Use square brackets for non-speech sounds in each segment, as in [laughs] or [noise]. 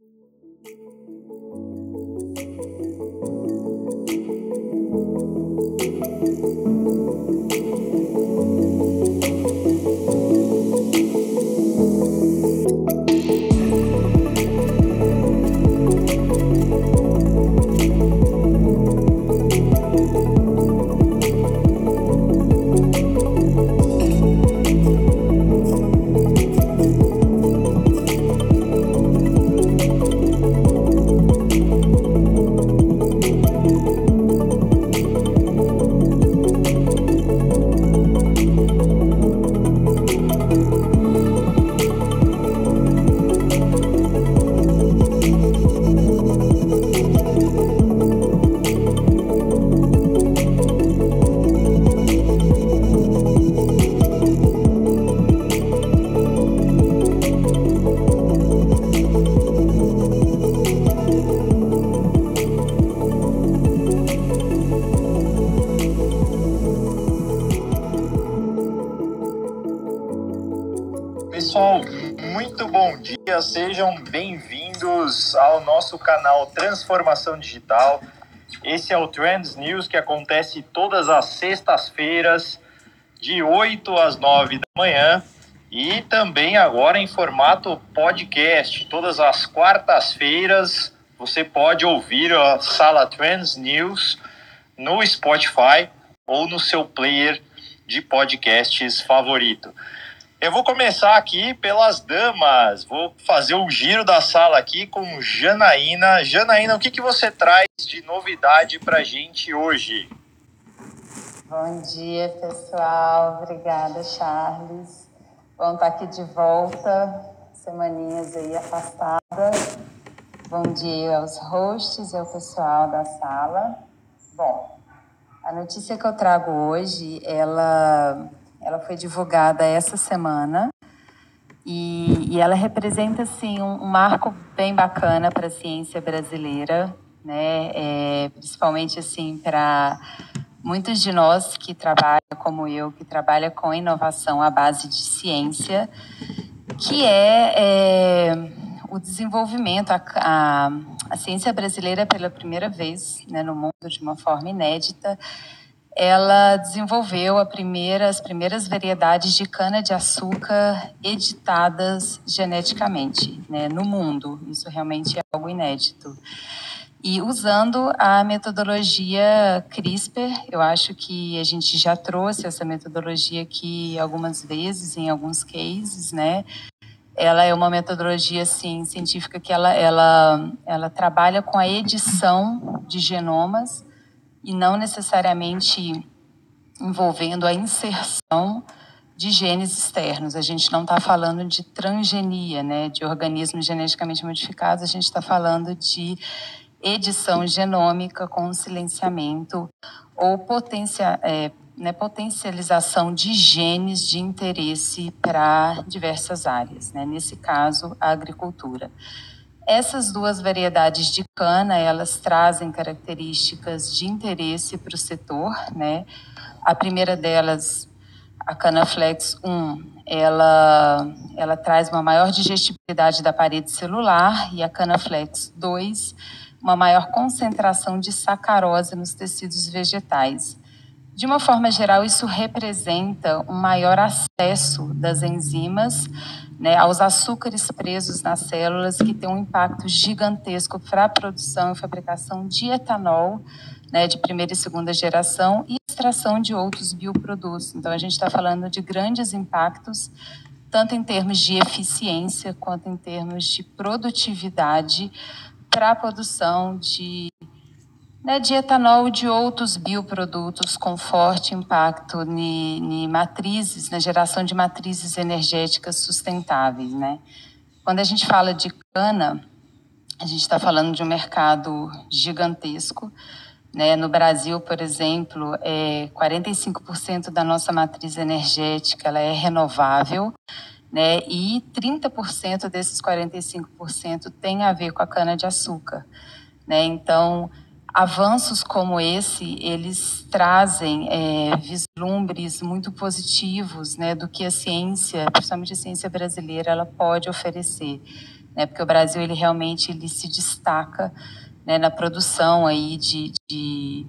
Thank you. Sejam bem-vindos ao nosso canal Transformação Digital. Esse é o Trends News que acontece todas as sextas-feiras, de 8 às 9 da manhã, e também agora em formato podcast. Todas as quartas-feiras você pode ouvir a Sala Trends News no Spotify ou no seu player de podcasts favorito. Eu vou começar aqui pelas damas. Vou fazer o giro da sala aqui com Janaína. Janaína, o que, que você traz de novidade para gente hoje? Bom dia, pessoal. Obrigada, Charles. Bom estar aqui de volta, semaninhas aí afastada. Bom dia aos hosts e ao pessoal da sala. Bom, a notícia que eu trago hoje, ela ela foi divulgada essa semana e, e ela representa assim um, um, marco bem bacana para a ciência brasileira, né? É, principalmente assim para muitos de nós que trabalham como eu, que trabalha com inovação à base de ciência, que é, é o desenvolvimento, a, a, a, ciência brasileira pela primeira vez né, no mundo de uma forma inédita, ela desenvolveu primeira, as primeiras variedades de cana-de-açúcar editadas geneticamente né, no mundo. Isso realmente é algo inédito. E usando a metodologia CRISPR, eu acho que a gente já trouxe essa metodologia aqui algumas vezes, em alguns cases, né? Ela é uma metodologia assim, científica que ela, ela, ela trabalha com a edição de genomas e não necessariamente envolvendo a inserção de genes externos. A gente não está falando de transgenia, né, de organismos geneticamente modificados, a gente está falando de edição genômica com silenciamento ou potencia, é, né, potencialização de genes de interesse para diversas áreas, né, nesse caso, a agricultura. Essas duas variedades de cana, elas trazem características de interesse para o setor, né? A primeira delas, a cana flex 1, ela, ela traz uma maior digestibilidade da parede celular e a cana flex 2, uma maior concentração de sacarose nos tecidos vegetais. De uma forma geral, isso representa um maior acesso das enzimas né, aos açúcares presos nas células, que tem um impacto gigantesco para a produção e fabricação de etanol né, de primeira e segunda geração e extração de outros bioprodutos. Então, a gente está falando de grandes impactos, tanto em termos de eficiência quanto em termos de produtividade para a produção de né, de etanol e de outros bioprodutos com forte impacto em matrizes, na geração de matrizes energéticas sustentáveis. Né? Quando a gente fala de cana, a gente está falando de um mercado gigantesco. Né? No Brasil, por exemplo, é 45% da nossa matriz energética ela é renovável, né? e 30% desses 45% tem a ver com a cana-de-açúcar. Né? Então, avanços como esse, eles trazem é, vislumbres muito positivos né, do que a ciência, principalmente a ciência brasileira, ela pode oferecer. né, porque o Brasil ele realmente ele se destaca né, na produção aí de, de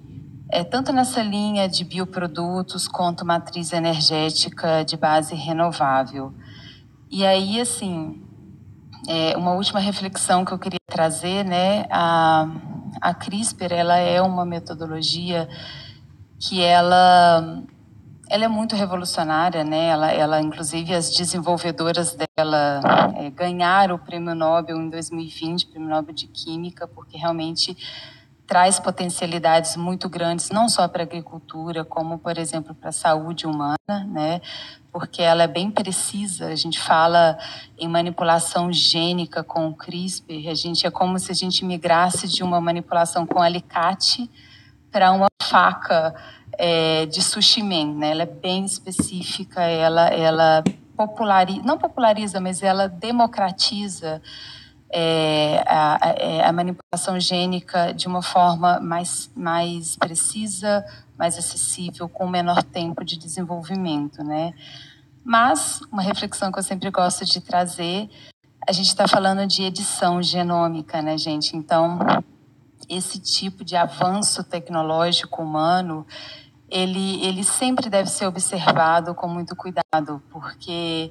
é, tanto nessa linha de bioprodutos quanto matriz energética de base renovável. E aí, assim, é, uma última reflexão que eu queria trazer, né, a, a CRISPR, ela é uma metodologia que ela ela é muito revolucionária, né? Ela, ela inclusive, as desenvolvedoras dela é, ganharam o Prêmio Nobel em 2020, Prêmio Nobel de Química, porque realmente traz potencialidades muito grandes, não só para a agricultura, como, por exemplo, para a saúde humana, né? Porque ela é bem precisa. A gente fala em manipulação gênica com o CRISPR, a gente é como se a gente migrasse de uma manipulação com alicate para uma faca é, de sushi man, né? Ela é bem específica, ela, ela populariza, não populariza, mas ela democratiza é, a, é, a, manipulação gênica de uma forma mais, mais precisa, mais acessível, com menor tempo de desenvolvimento, né? Mas uma reflexão que eu sempre gosto de trazer, a gente está falando de edição genômica, né, gente? Então, esse tipo de avanço tecnológico humano, ele, ele sempre deve ser observado com muito cuidado, porque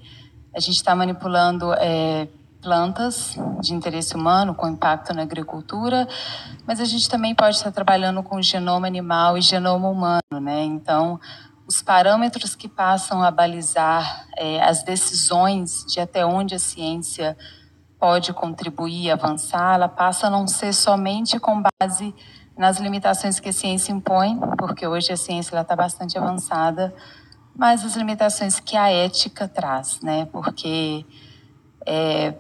a gente está manipulando é, plantas de interesse humano, com impacto na agricultura, mas a gente também pode estar trabalhando com genoma animal e genoma humano, né? Então, os parâmetros que passam a balizar é, as decisões de até onde a ciência pode contribuir, avançar, ela passa a não ser somente com base nas limitações que a ciência impõe, porque hoje a ciência está bastante avançada, mas as limitações que a ética traz, né? Porque é,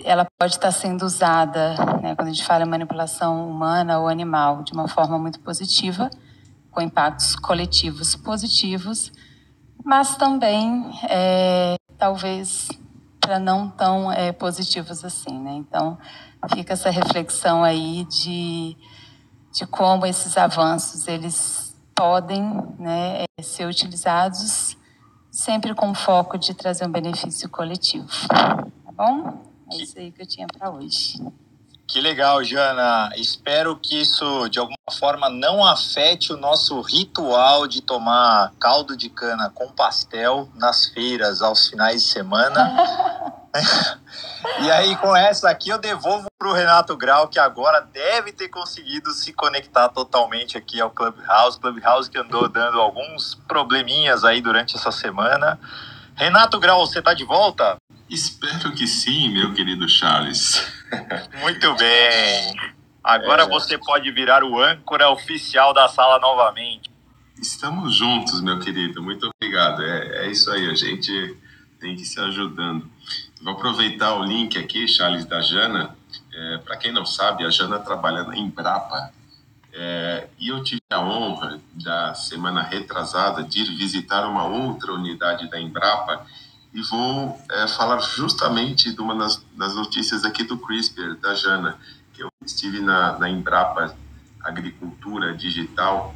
ela pode estar sendo usada, né, quando a gente fala em manipulação humana ou animal, de uma forma muito positiva, com impactos coletivos positivos, mas também, é, talvez, para não tão é, positivos assim. Né? Então, fica essa reflexão aí de de como esses avanços eles podem né, é, ser utilizados sempre com foco de trazer um benefício coletivo. Tá bom? É isso aí que eu tinha para hoje. Que legal, Jana. Espero que isso de alguma forma não afete o nosso ritual de tomar caldo de cana com pastel nas feiras aos finais de semana. [laughs] e aí, com essa aqui, eu devolvo para o Renato Grau, que agora deve ter conseguido se conectar totalmente aqui ao Clubhouse. Clubhouse que andou dando alguns probleminhas aí durante essa semana. Renato Grau, você está de volta? Espero que sim, meu querido Charles. [laughs] Muito bem. Agora é... você pode virar o âncora oficial da sala novamente. Estamos juntos, meu querido. Muito obrigado. É, é isso aí, a gente tem que se ajudando. Vou aproveitar o link aqui, Charles, da Jana. É, Para quem não sabe, a Jana trabalha na Embrapa. É, e eu tive a honra, da semana retrasada, de ir visitar uma outra unidade da Embrapa e vou é, falar justamente de uma das, das, notícias aqui do CRISPR, da Jana, que eu estive na, na Embrapa Agricultura Digital,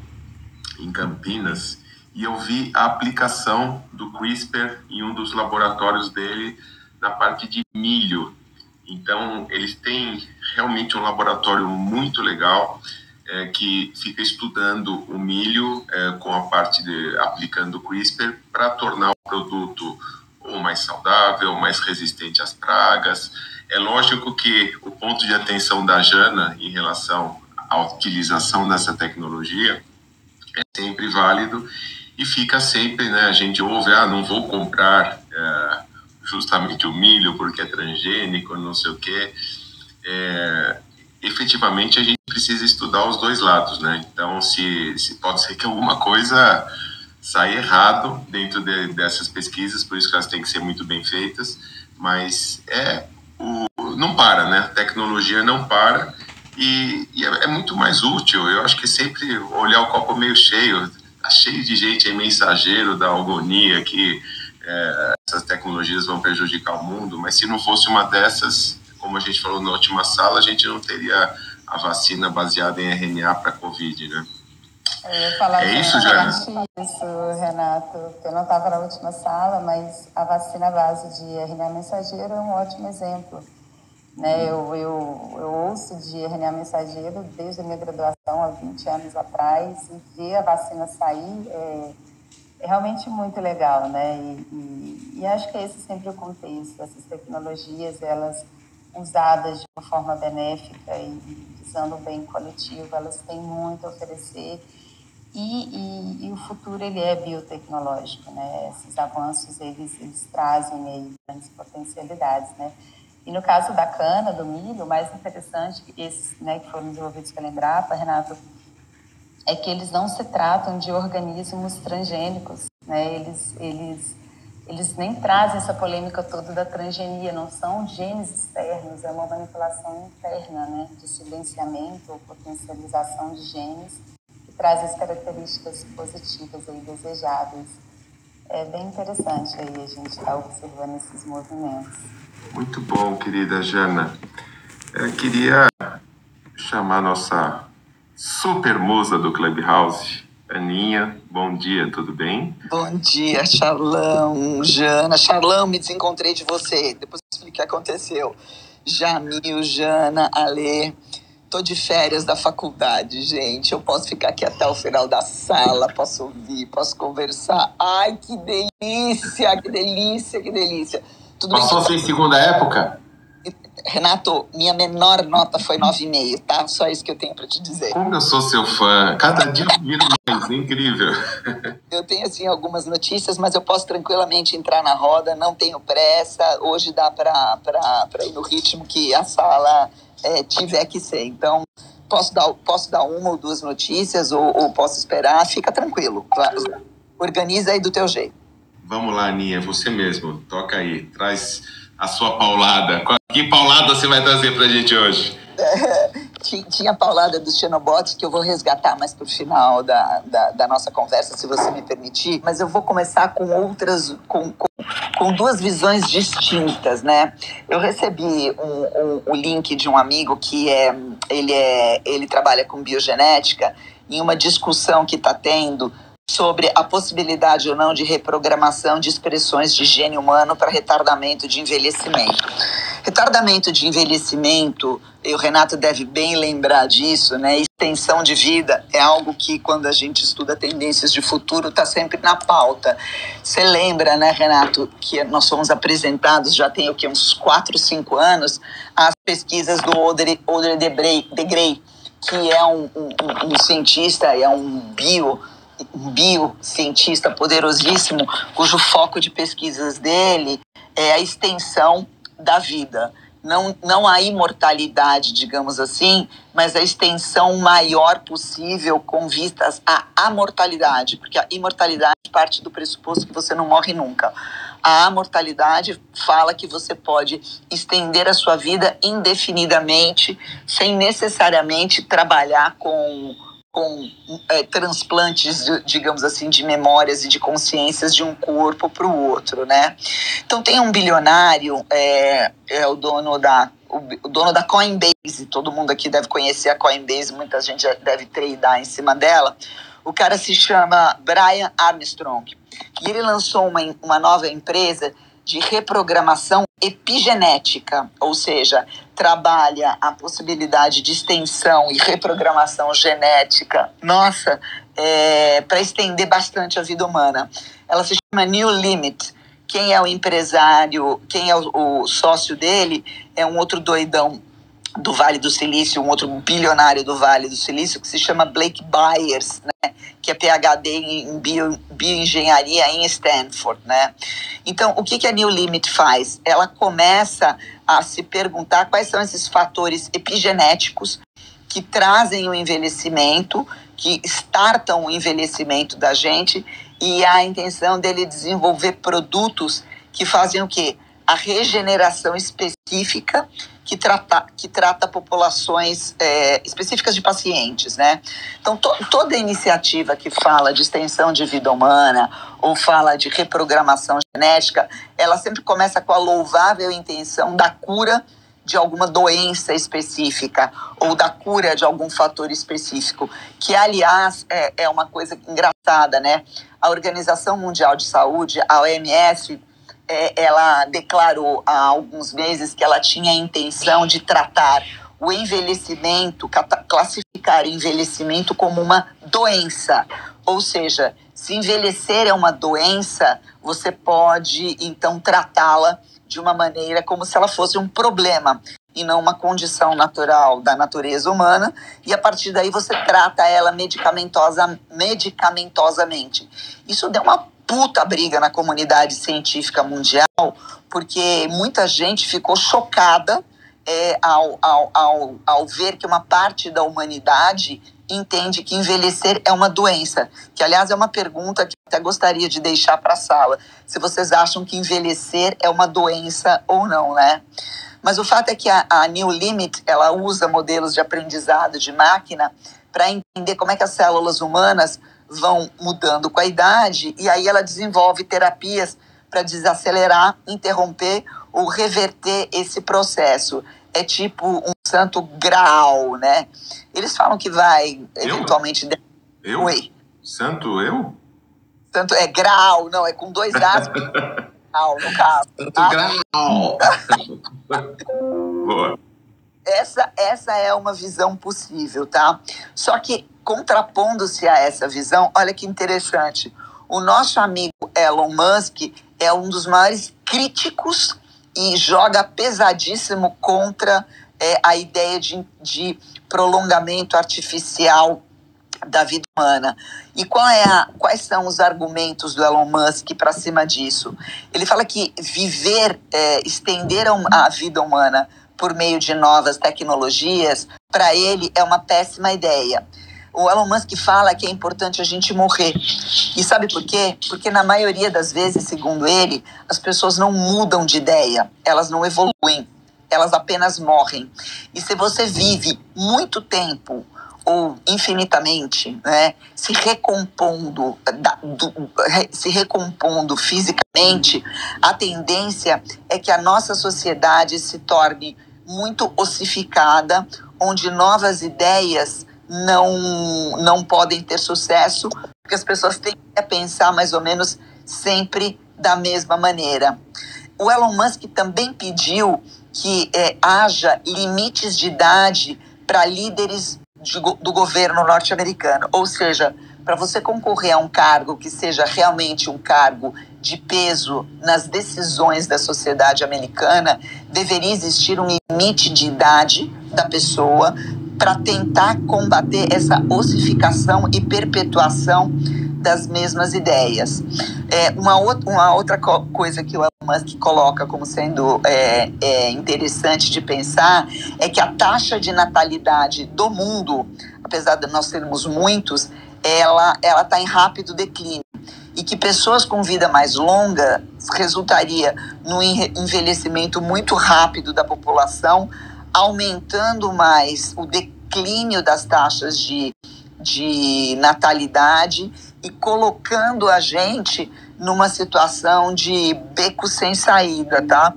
em Campinas, e eu vi a aplicação do CRISPR em um dos laboratórios dele na parte de milho. Então, eles têm realmente um laboratório muito legal é, que fica estudando o milho é, com a parte de aplicando CRISPR para tornar o produto ou mais saudável, mais resistente às pragas. É lógico que o ponto de atenção da Jana em relação à utilização dessa tecnologia é sempre válido e fica sempre, né? A gente ouve, ah, não vou comprar é, justamente o milho porque é transgênico, não sei o quê. É, efetivamente a gente precisa estudar os dois lados, né? Então, se, se pode ser que alguma coisa saia errado dentro de, dessas pesquisas, por isso que elas têm que ser muito bem feitas, mas é o, não para, né? A tecnologia não para e, e é, é, muito mais útil. Eu acho que sempre olhar o copo meio cheio, tá cheio de gente aí, mensageiro da agonia que é, essas tecnologias vão prejudicar o mundo, mas se não fosse uma dessas, como a gente falou na última sala, a gente não teria a vacina baseada em RNA para Covid, né? Falar é isso, Jana? isso, Renato, eu não estava na última sala, mas a vacina base de RNA mensageiro é um ótimo exemplo. Né? Eu, eu, eu ouço de RNA mensageiro desde a minha graduação, há 20 anos atrás, e ver a vacina sair é, é realmente muito legal, né? E, e, e, acho que esse é sempre o contexto. Essas tecnologias, elas usadas de uma forma benéfica e visando o bem coletivo, elas têm muito a oferecer. E, e, e, o futuro ele é biotecnológico, né? Esses avanços eles, eles trazem aí grandes potencialidades, né? E no caso da cana, do milho, o mais interessante, esses né, que foram desenvolvidos pela Embrapa, Renato, é que eles não se tratam de organismos transgênicos, né? Eles, eles, eles nem trazem essa polêmica toda da transgenia, não são genes externos, é uma manipulação interna, né? De silenciamento ou potencialização de genes que traz as características positivas e desejáveis. É bem interessante aí a gente estar tá observando esses movimentos. Muito bom, querida Jana. Eu queria chamar nossa super musa do Clubhouse, Aninha. Bom dia, tudo bem? Bom dia, Charlão, Jana. Charlão, me desencontrei de você. Depois eu explico o que aconteceu. Jamil, Jana, Alê. Tô de férias da faculdade, gente. Eu posso ficar aqui até o final da sala, posso ouvir, posso conversar. Ai, que delícia, que delícia, que delícia. Tudo Passou a ser segunda época? Renato, minha menor nota foi 9,5, tá? Só isso que eu tenho para te dizer. Como eu sou seu fã. Cada dia eu viro mais. Incrível. [laughs] Eu tenho, assim, algumas notícias, mas eu posso tranquilamente entrar na roda. Não tenho pressa. Hoje dá para ir no ritmo que a sala é, tiver que ser. Então, posso dar, posso dar uma ou duas notícias ou, ou posso esperar. Fica tranquilo. Organiza aí do teu jeito. Vamos lá, Aninha, você mesmo. Toca aí, traz a sua paulada. Que paulada você vai trazer pra gente hoje? [laughs] tinha a paulada dos Xenobots que eu vou resgatar mais pro final da, da, da, nossa conversa, se você me permitir. Mas eu vou começar com outras, com, com, com duas visões distintas, né? Eu recebi um, um, um, link de um amigo que é ele, é, ele trabalha com biogenética em uma discussão que está tendo sobre a possibilidade ou não de reprogramação de expressões de gene humano para retardamento de envelhecimento. Retardamento de envelhecimento, e o Renato deve bem lembrar disso, né? Extensão de vida é algo que, quando a gente estuda tendências de futuro, está sempre na pauta. Você lembra, né, Renato, que nós fomos apresentados já tem o que, uns 4, 5 anos, as pesquisas do Audrey, Audrey de, Grey, que é um, um, um cientista, é um bio biocientista poderosíssimo, cujo foco de pesquisas dele é a extensão da vida. Não, não a imortalidade, digamos assim, mas a extensão maior possível com vistas à amortalidade, porque a imortalidade parte do pressuposto que você não morre nunca. A amortalidade fala que você pode estender a sua vida indefinidamente, sem necessariamente trabalhar com com é, transplantes, digamos assim, de memórias e de consciências de um corpo para o outro, né? Então tem um bilionário, é, é o dono da o, dono da Coinbase, todo mundo aqui deve conhecer a Coinbase, muita gente deve tradar em cima dela. O cara se chama Brian Armstrong e ele lançou uma, uma nova empresa de reprogramação epigenética, ou seja, trabalha a possibilidade de extensão e reprogramação genética, nossa, é, para estender bastante a vida humana. Ela se chama New Limit. Quem é o empresário, quem é o, o sócio dele, é um outro doidão do Vale do Silício, um outro bilionário do Vale do Silício, que se chama Blake Byers, né? que é PhD em bio, bioengenharia em Stanford. Né? Então, o que, que a New Limit faz? Ela começa a se perguntar quais são esses fatores epigenéticos que trazem o envelhecimento, que startam o envelhecimento da gente, e a intenção dele desenvolver produtos que fazem o quê? A regeneração específica que trata, que trata populações é, específicas de pacientes, né? Então, to, toda iniciativa que fala de extensão de vida humana ou fala de reprogramação genética, ela sempre começa com a louvável intenção da cura de alguma doença específica ou da cura de algum fator específico, que, aliás, é, é uma coisa engraçada, né? A Organização Mundial de Saúde, a OMS, é, ela declarou há alguns meses que ela tinha a intenção de tratar o envelhecimento, classificar envelhecimento como uma doença. Ou seja, se envelhecer é uma doença, você pode então tratá-la de uma maneira como se ela fosse um problema e não uma condição natural da natureza humana, e a partir daí você trata ela medicamentosa, medicamentosamente. Isso deu uma puta briga na comunidade científica mundial, porque muita gente ficou chocada é, ao, ao, ao, ao ver que uma parte da humanidade entende que envelhecer é uma doença. Que, aliás, é uma pergunta que até gostaria de deixar para a sala. Se vocês acham que envelhecer é uma doença ou não, né? Mas o fato é que a, a New Limit, ela usa modelos de aprendizado de máquina para entender como é que as células humanas vão mudando com a idade e aí ela desenvolve terapias para desacelerar, interromper ou reverter esse processo. É tipo um santo grau, né? Eles falam que vai eventualmente. Eu? Oi. Santo eu? Santo é grau, não, é com dois As. [laughs] grau, no caso. Santo tá? grau. [laughs] [laughs] Boa. Essa, essa é uma visão possível, tá? Só que, contrapondo-se a essa visão, olha que interessante. O nosso amigo Elon Musk é um dos maiores críticos e joga pesadíssimo contra é, a ideia de, de prolongamento artificial da vida humana. E qual é a, quais são os argumentos do Elon Musk para cima disso? Ele fala que viver, é, estender a vida humana por meio de novas tecnologias, para ele é uma péssima ideia. O Elon Musk fala que é importante a gente morrer. E sabe por quê? Porque na maioria das vezes, segundo ele, as pessoas não mudam de ideia, elas não evoluem, elas apenas morrem. E se você vive muito tempo ou infinitamente, né, se recompondo, da, do, se recompondo fisicamente, a tendência é que a nossa sociedade se torne muito ossificada, onde novas ideias não, não podem ter sucesso, porque as pessoas têm que pensar mais ou menos sempre da mesma maneira. O Elon Musk também pediu que é, haja limites de idade para líderes de, do governo norte-americano, ou seja, para você concorrer a um cargo que seja realmente um cargo de peso nas decisões da sociedade americana, deveria existir um limite de idade da pessoa para tentar combater essa ossificação e perpetuação das mesmas ideias. É, uma, outra, uma outra coisa que o Elon Musk coloca como sendo é, é interessante de pensar é que a taxa de natalidade do mundo, apesar de nós sermos muitos, ela está em rápido declínio e que pessoas com vida mais longa resultaria no envelhecimento muito rápido da população, aumentando mais o declínio das taxas de, de natalidade e colocando a gente numa situação de beco sem saída, tá?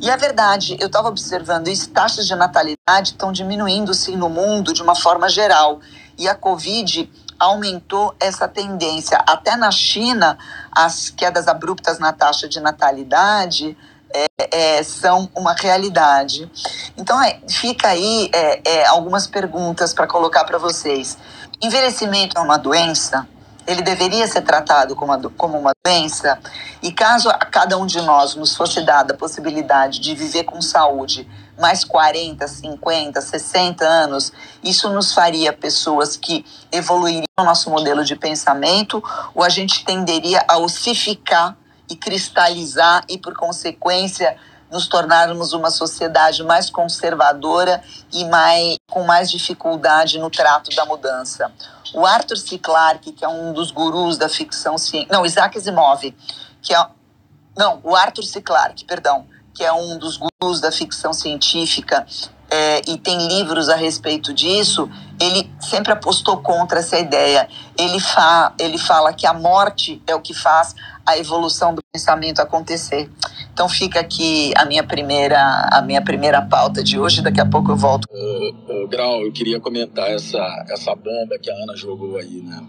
E é verdade, eu estava observando isso, taxas de natalidade estão diminuindo sim no mundo de uma forma geral. E a Covid aumentou essa tendência. Até na China, as quedas abruptas na taxa de natalidade é, é, são uma realidade. Então, é, fica aí é, é, algumas perguntas para colocar para vocês. Envelhecimento é uma doença? Ele deveria ser tratado como uma, como uma doença? E caso a cada um de nós nos fosse dada a possibilidade de viver com saúde mais 40, 50, 60 anos, isso nos faria pessoas que evoluiriam o nosso modelo de pensamento ou a gente tenderia a ossificar e cristalizar e, por consequência, nos tornarmos uma sociedade mais conservadora e mais, com mais dificuldade no trato da mudança. O Arthur C. Clarke, que é um dos gurus da ficção científica, não, Isaac Asimov, que é, não, o Arthur C. Clarke, perdão, que é um dos gurus da ficção científica é, e tem livros a respeito disso, ele sempre apostou contra essa ideia. Ele, fa, ele fala que a morte é o que faz a evolução do pensamento acontecer. Então fica aqui a minha primeira a minha primeira pauta de hoje. Daqui a pouco eu volto. Uh, uh, Grau, eu queria comentar essa essa bomba que a Ana jogou aí, né?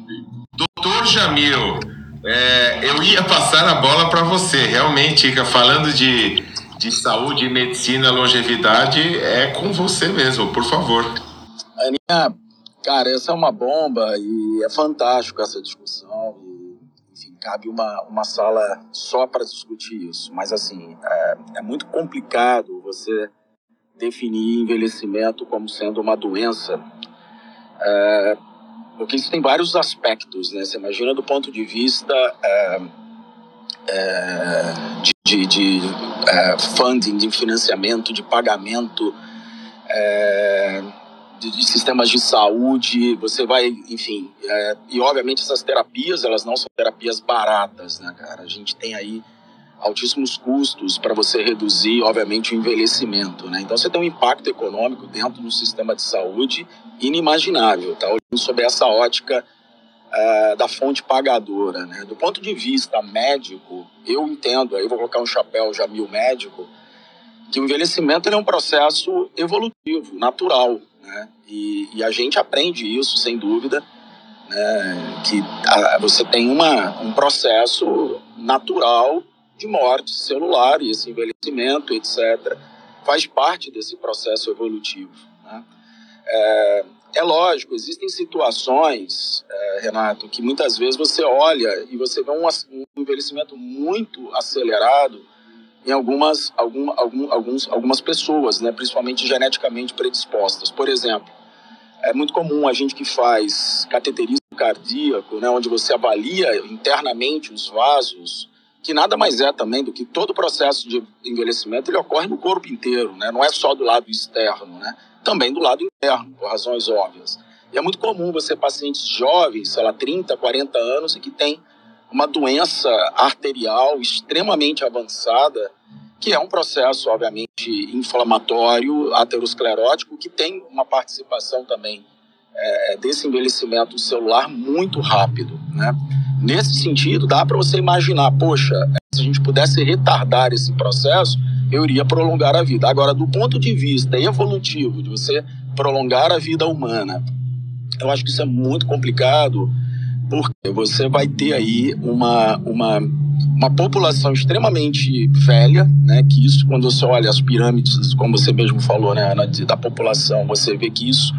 Doutor Jamil, É, eu ia passar a bola para você, realmente, falando de, de saúde, medicina, longevidade, é com você mesmo, por favor. Aninha, cara, essa é uma bomba e é fantástico essa discussão. E, enfim, cabe uma, uma sala só para discutir isso. Mas, assim, é, é muito complicado você definir envelhecimento como sendo uma doença. É, porque isso tem vários aspectos, né? Você imagina do ponto de vista é, de, de, de é, funding, de financiamento, de pagamento, é, de, de, sistemas de saúde, você vai, enfim, é, e obviamente essas terapias, elas não são terapias baratas, né, cara? A gente tem aí altíssimos custos para você reduzir, obviamente, o envelhecimento. Né? Então, você tem um impacto econômico dentro do sistema de saúde inimaginável, tá? olhando sob essa ótica uh, da fonte pagadora. Né? Do ponto de vista médico, eu entendo, aí vou colocar um chapéu já mil médico, que o envelhecimento é um processo evolutivo, natural. Né? E, e a gente aprende isso, sem dúvida, né? que a, você tem uma, um processo natural de morte celular e esse envelhecimento, etc., faz parte desse processo evolutivo. Né? É, é, lógico, existem situações, é, Renato, que muitas vezes você olha e você vê um, um envelhecimento muito acelerado em algumas, algum, algum, alguns, algumas pessoas, né, principalmente geneticamente predispostas. Por exemplo, é muito comum a gente que faz cateterismo cardíaco, né, onde você avalia internamente os vasos que nada mais é também do que todo o processo de envelhecimento ele ocorre no corpo inteiro, né? não é só do lado externo, né? Também do lado interno, por razões óbvias. E é muito comum você pacientes jovens, sei lá, 30, 40 anos, e que tem uma doença arterial extremamente avançada, que é um processo, obviamente, inflamatório, aterosclerótico, que tem uma participação também é, desse envelhecimento celular muito rápido, né? Nesse sentido, dá para você imaginar, poxa, se a gente pudesse retardar esse processo, eu iria prolongar a vida. Agora, do ponto de vista evolutivo, de você prolongar a vida humana, eu acho que isso é muito complicado, porque você vai ter aí uma, uma, uma população extremamente velha, né? Que isso, quando você olha as pirâmides, como você mesmo falou, né, Ana, da população, você vê que isso,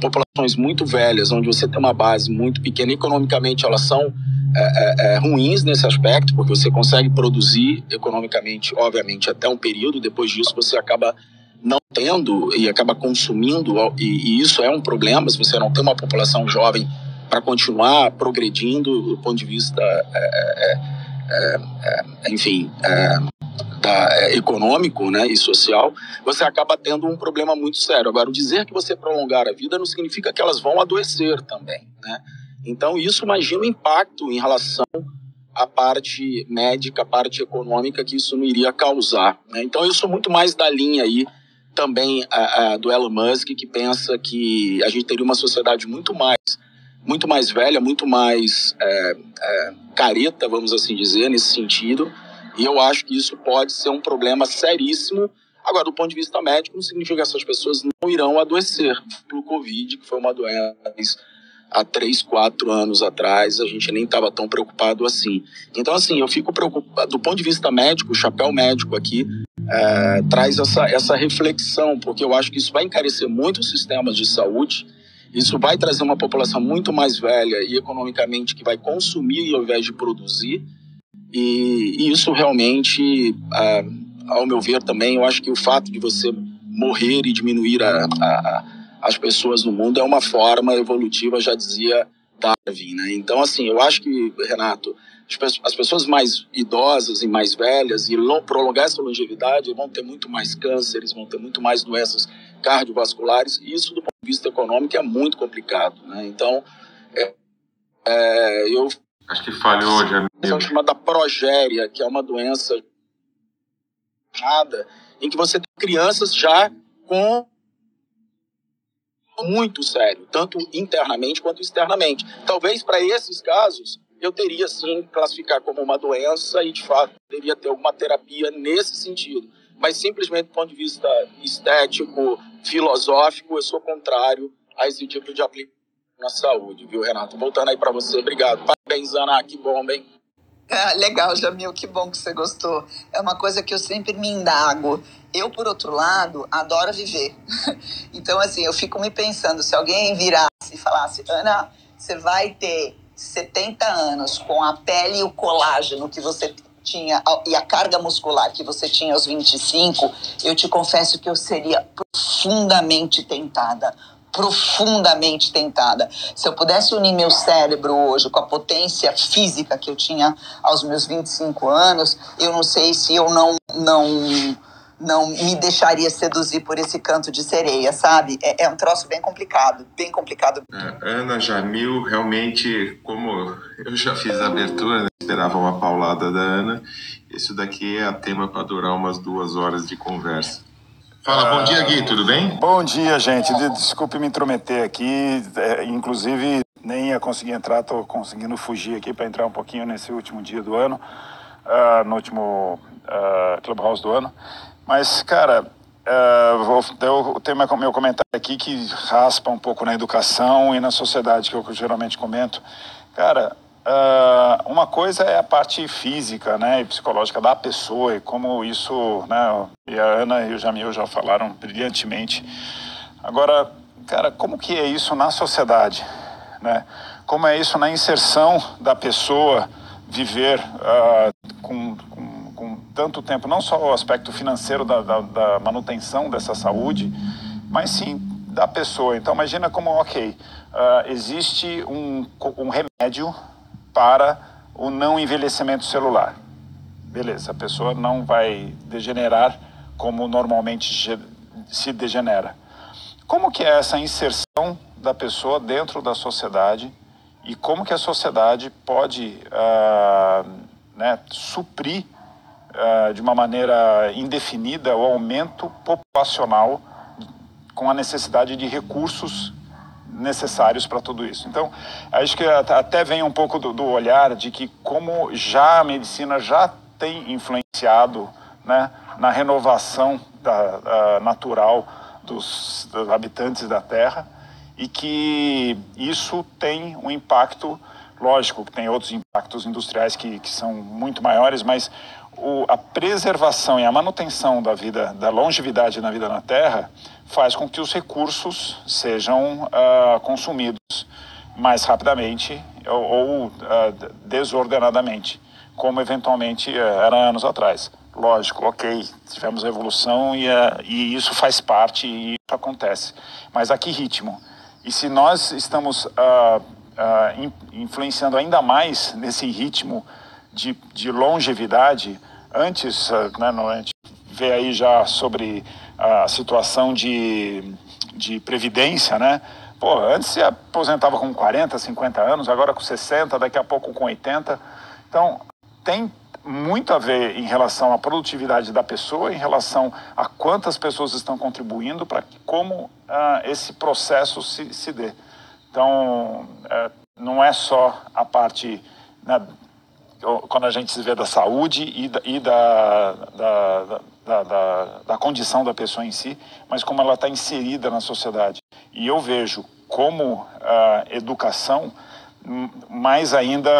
populações muito velhas, onde você tem uma base muito pequena, economicamente elas são é, é, é, ruins nesse aspecto, porque você consegue produzir economicamente, obviamente, até um período, depois disso você acaba não tendo e acaba consumindo, e, e isso é um problema se você não tem uma população jovem para continuar progredindo do ponto de vista, é, é, enfim, da, econômico né, e social, você acaba tendo um problema muito sério. Agora, dizer que você prolongar a vida não significa que elas vão adoecer também, né? Então, isso imagina o impacto em relação à parte médica, à parte econômica que isso não iria causar. Né? Então, eu sou muito mais da linha aí também a, a, do Elon Musk, que pensa que a gente teria uma sociedade muito mais muito mais velha, muito mais é, é, careta, vamos assim dizer, nesse sentido. E eu acho que isso pode ser um problema seríssimo. Agora, do ponto de vista médico, não significa que essas pessoas não irão adoecer pelo Covid, que foi uma doença há três, quatro anos atrás, a gente nem estava tão preocupado assim. Então, assim, eu fico preocupado, do ponto de vista médico, o chapéu médico aqui é, traz essa, essa reflexão, porque eu acho que isso vai encarecer muito os sistemas de saúde, isso vai trazer uma população muito mais velha e economicamente que vai consumir ao invés de produzir, e, e isso realmente, é, ao meu ver também, eu acho que o fato de você morrer e diminuir a, a as pessoas no mundo é uma forma evolutiva, já dizia Darwin, né? Então, assim, eu acho que, Renato, as pessoas mais idosas e mais velhas e prolongar essa longevidade vão ter muito mais cânceres, vão ter muito mais doenças cardiovasculares, isso do ponto de vista econômico é muito complicado, né? Então, é, é, eu... Acho que falhou, já. Uma chamada progéria, que é uma doença em que você tem crianças já com muito sério, tanto internamente quanto externamente. Talvez para esses casos eu teria sim classificar como uma doença e de fato teria ter alguma terapia nesse sentido. Mas simplesmente do ponto de vista estético, filosófico, eu sou contrário a esse tipo de aplicação na saúde, viu, Renato? Voltando aí para você, obrigado. Parabéns, Ana, que bom, hein? Ah, legal, Jamil, que bom que você gostou. É uma coisa que eu sempre me indago. Eu, por outro lado, adoro viver. [laughs] Então, assim, eu fico me pensando, se alguém virasse e falasse, Ana, você vai ter 70 anos com a pele e o colágeno que você tinha e a carga muscular que você tinha aos 25, eu te confesso que eu seria profundamente tentada profundamente tentada. Se eu pudesse unir meu cérebro hoje com a potência física que eu tinha aos meus 25 anos, eu não sei se eu não não não me deixaria seduzir por esse canto de sereia, sabe? É, é um troço bem complicado, bem complicado. Ana Jamil, realmente, como eu já fiz a abertura, né, esperava uma paulada da Ana, isso daqui é a tema para durar umas duas horas de conversa. Fala, bom dia, Gui, tudo bem? Bom dia, gente. Desculpe me intrometer aqui. É, inclusive, nem ia conseguir entrar, estou conseguindo fugir aqui para entrar um pouquinho nesse último dia do ano, uh, no último uh, Clubhouse do ano. Mas, cara, uh, vou ter meu, meu comentário aqui que raspa um pouco na educação e na sociedade, que eu geralmente comento. Cara, Uh, uma coisa é a parte física né, e psicológica da pessoa e como isso, né, e a Ana e o Jamil já falaram brilhantemente. Agora, cara, como que é isso na sociedade? Né? Como é isso na inserção da pessoa viver uh, com, tanto tempo, não só o aspecto financeiro da, da, da manutenção dessa saúde, mas sim da pessoa. Então, imagina como, ok, uh, existe um, um remédio para o não envelhecimento celular. Beleza, a pessoa não vai degenerar como normalmente se degenera. Como que é essa inserção da pessoa dentro da sociedade e como que a sociedade pode uh, né, suprir uh, de uma maneira indefinida o aumento populacional com a necessidade de recursos necessários para tudo isso. Então, acho que até vem um pouco do, do, olhar de que como já a medicina já tem influenciado né, na renovação da natural dos, dos, habitantes da Terra e que isso tem um impacto, lógico que tem outros impactos industriais que, que são muito maiores, mas o, a preservação e a manutenção da vida, da longevidade na vida na Terra, faz com que os recursos sejam uh, consumidos mais rapidamente ou, ou uh, desordenadamente, como eventualmente uh, era anos atrás. Lógico, ok, tivemos evolução e, e isso faz parte e isso acontece. Mas a que ritmo? E se nós estamos influenciando ainda mais nesse ritmo de, de longevidade, antes, né, no, a gente vê aí já sobre a situação de, de previdência, né? Pô, antes se aposentava com 40, 50 anos, agora com 60, daqui a pouco com 80. Então, tem muito a ver em relação à produtividade da pessoa, em relação a quantas pessoas estão contribuindo para como ah, esse processo se, se dê. Então, é, não é só a parte né, quando a gente se vê da saúde e da, e da, da, da, da, condição da pessoa em si, mas como ela está inserida na sociedade. E eu vejo como a educação, mais ainda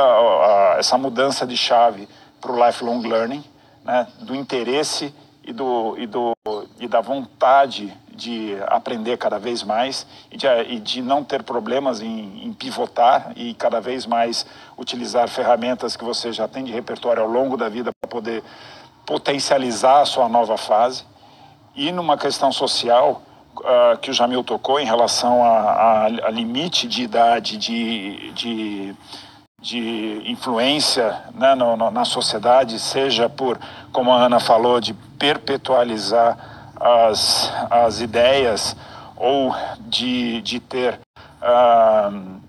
essa mudança de chave para o lifelong learning, né, do interesse e, do, e, do, e da vontade de aprender cada vez mais e de, e de não ter problemas em, em, pivotar e cada vez mais utilizar ferramentas que você já tem de repertório ao longo da vida para poder potencializar a sua nova fase. E numa questão social, uh, que o Jamil tocou em relação a, limite de idade, de, de, de influência né, no, no, na sociedade, seja por, como a Ana falou, de perpetualizar as, as ideias ou de, de ter. Uh,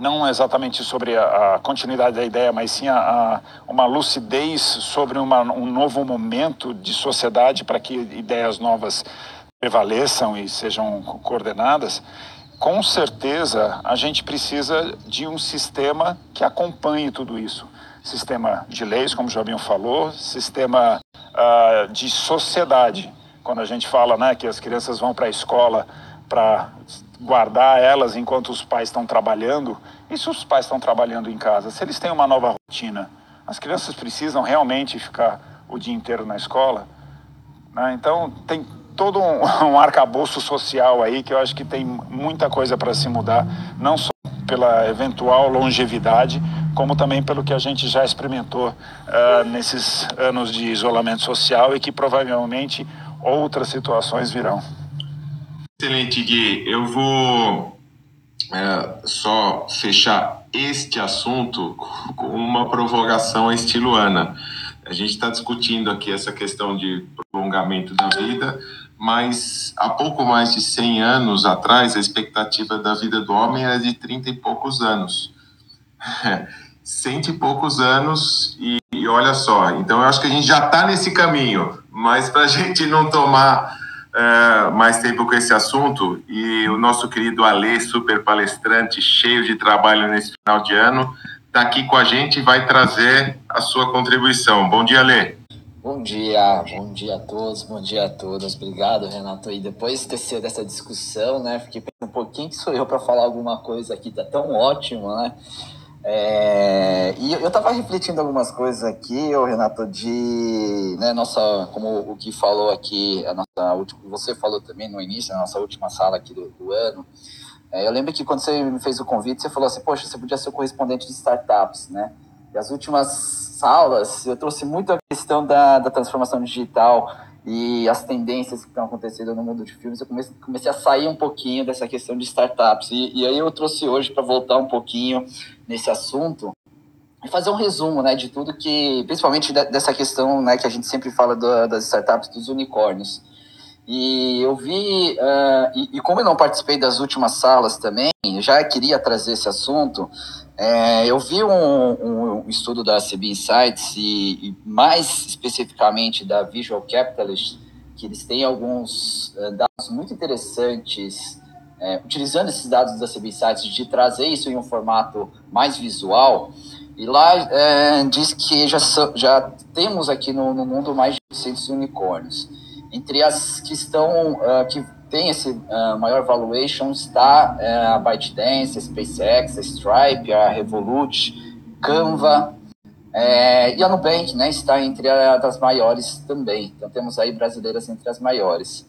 não exatamente sobre a, a, continuidade da ideia, mas sim a, a, uma lucidez sobre uma, um novo momento de sociedade para que ideias novas prevaleçam e sejam coordenadas, com certeza a gente precisa de um sistema que acompanhe tudo isso. Sistema de leis, como o Jobinho falou, sistema uh, de sociedade. Quando a gente fala né, que as crianças vão para a escola para guardar elas enquanto os pais estão trabalhando. E se os pais estão trabalhando em casa? Se eles têm uma nova rotina, As crianças precisam realmente ficar o dia inteiro na escola. Né? Então, tem todo um, [laughs] um arcabouço social aí que eu acho que tem muita coisa para se mudar, não só pela eventual longevidade, como também pelo que a gente já experimentou uh, nesses anos de isolamento social e que provavelmente outras situações virão. Excelente, Gui. Eu vou é, só fechar este assunto com uma provocação estilo Ana. A gente está discutindo aqui essa questão de prolongamento da vida, mas há pouco mais de 100 anos atrás, a expectativa da vida do homem era de 30 e poucos anos. [laughs] Cento e poucos anos, e, e olha só, então eu acho que a gente já está nesse caminho, mas para a gente não tomar uh, mais tempo com esse assunto e o nosso querido Ale, super palestrante, cheio de trabalho nesse final de ano, está aqui com a gente e vai trazer a sua contribuição. Bom dia, Ale. Bom dia, bom dia a todos, bom dia a todas. Obrigado, Renato. E depois de ter dessa discussão, né, fiquei pensando um pouquinho que sou eu para falar alguma coisa aqui, tá tão ótimo, né? É, e eu estava refletindo algumas coisas aqui, o Renato, de né, nossa, como o que falou aqui, a nossa última, você falou também no início, na nossa última sala aqui do, do ano. É, eu lembro que quando você me fez o convite, você falou assim, poxa, você podia ser o correspondente de startups, né? E as últimas salas, eu trouxe muito a questão da, da transformação digital e as tendências que estão acontecendo no mundo de filmes, eu comecei, comecei a sair um pouquinho dessa questão de startups. E, e aí eu trouxe hoje para voltar um pouquinho nesse assunto e fazer um resumo né, de tudo que, principalmente dessa questão né, que a gente sempre fala do, das startups, dos unicórnios. E eu vi, uh, e, e, como eu não participei das últimas salas também, já queria trazer esse assunto, é, eu vi um, um, estudo da CB Insights e, e, mais especificamente da Visual Capitalist, que eles têm alguns uh, dados muito interessantes, é, utilizando esses dados da CB Insights, de trazer isso em um formato mais visual. E lá é, diz que já, já temos aqui no, no mundo mais de 800 unicórnios. Entre as que estão, uh, que tem esse uh, maior valuation está uh, a ByteDance, a SpaceX, a Stripe, a Revolut, Canva é, e a Nubank, né, está entre as maiores também. Então temos aí brasileiras entre as maiores.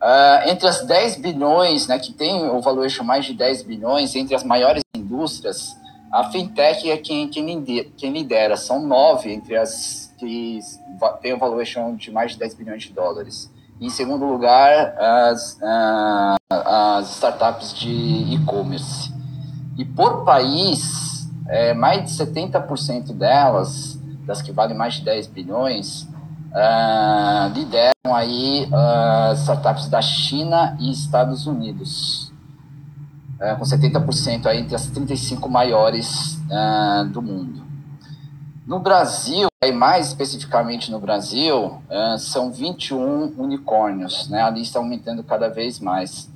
Uh, entre as 10 bilhões, né, que tem o valuation mais de 10 bilhões, entre as maiores indústrias, a fintech é quem, quem, lidera. São nove entre as que têm o valuation de mais de 10 bilhões de dólares. Em segundo lugar, as, uh, as startups de e-commerce. E por país, é, mais de 70% delas, das que valem mais de 10 bilhões, uh, lideram aí uh, startups da China e Estados Unidos, uh, com 70% aí entre as 35 maiores do mundo. No Brasil, e mais especificamente no Brasil, uh, são 21 unicórnios, né? A lista aumentando cada vez mais.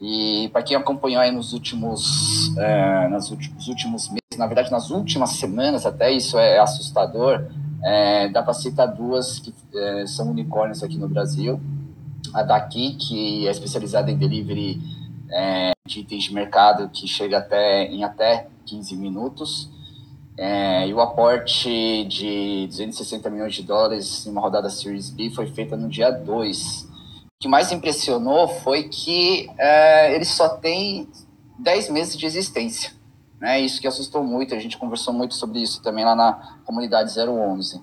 E para quem acompanhou aí nos últimos, uh, nos últimos meses, na verdade nas últimas semanas, até isso é assustador, é, dá para citar duas que é, são unicórnios aqui no Brasil. A daqui, que é especializada em delivery é, de itens de mercado, que chega até em até 15 minutos. É, e o aporte de 260 milhões de dólares em uma rodada Series B foi feita no dia 2. O que mais impressionou foi que é, ele só tem 10 meses de existência. Né? Isso que assustou muito, a gente conversou muito sobre isso também lá na comunidade 011.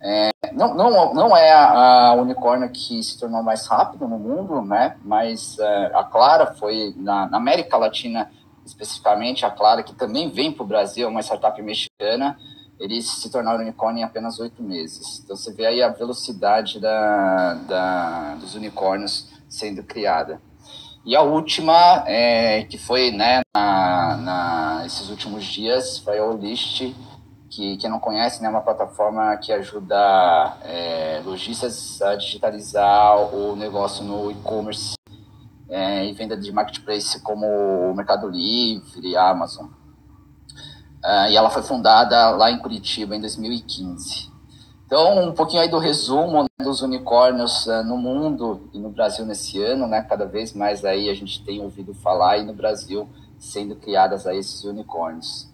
É, não, não, não é a, a unicórnio que se tornou mais rápido no mundo, né? mas é, a Clara foi, na, na América Latina, especificamente a Clara, que também vem para o Brasil, uma startup mexicana, eles se tornaram unicórnio em apenas oito meses. Então você vê aí a velocidade da, da, dos unicórnios sendo criada. E a última, é, que foi né, na, na, esses últimos dias, foi a Olist, que quem não conhece, né, é uma plataforma que ajuda é, lojistas a digitalizar o negócio no e-commerce é, e venda de marketplace como Mercado Livre, Amazon. Uh, e ela foi fundada lá em Curitiba em 2015. Então, um pouquinho aí do resumo né, dos unicórnios uh, no mundo e no Brasil nesse ano, né? Cada vez mais aí a gente tem ouvido falar e no Brasil sendo criadas aí esses unicórnios.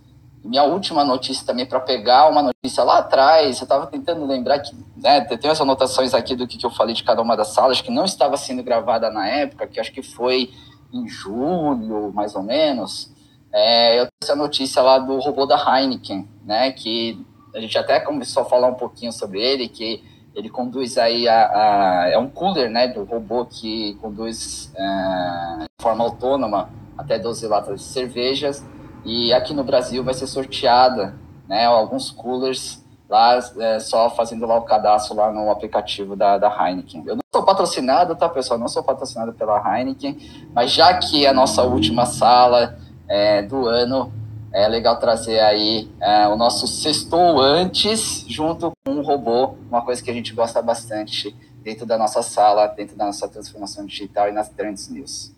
Minha última notícia também, para pegar uma notícia lá atrás, eu estava tentando lembrar que, né, tem as anotações aqui do que, que eu falei de cada uma das salas, que não estava sendo gravada na época, que acho que foi em julho, mais ou menos. É, eu trouxe a notícia lá do robô da Heineken, né, que a gente até começou a falar um pouquinho sobre ele, que ele conduz aí a, a é um cooler, né, do robô que conduz é, de forma autônoma até 12 latas de cervejas e aqui no Brasil vai ser sorteada, né, alguns coolers lá, é, só fazendo lá o cadastro lá no aplicativo da, da Heineken. Eu não sou patrocinado, tá, pessoal? Não sou patrocinado pela Heineken, mas já que é a nossa última sala é, do ano, é legal trazer aí é, o nosso sextou antes, junto com um robô, uma coisa que a gente gosta bastante dentro da nossa sala, dentro da nossa transformação digital e nas Trends News.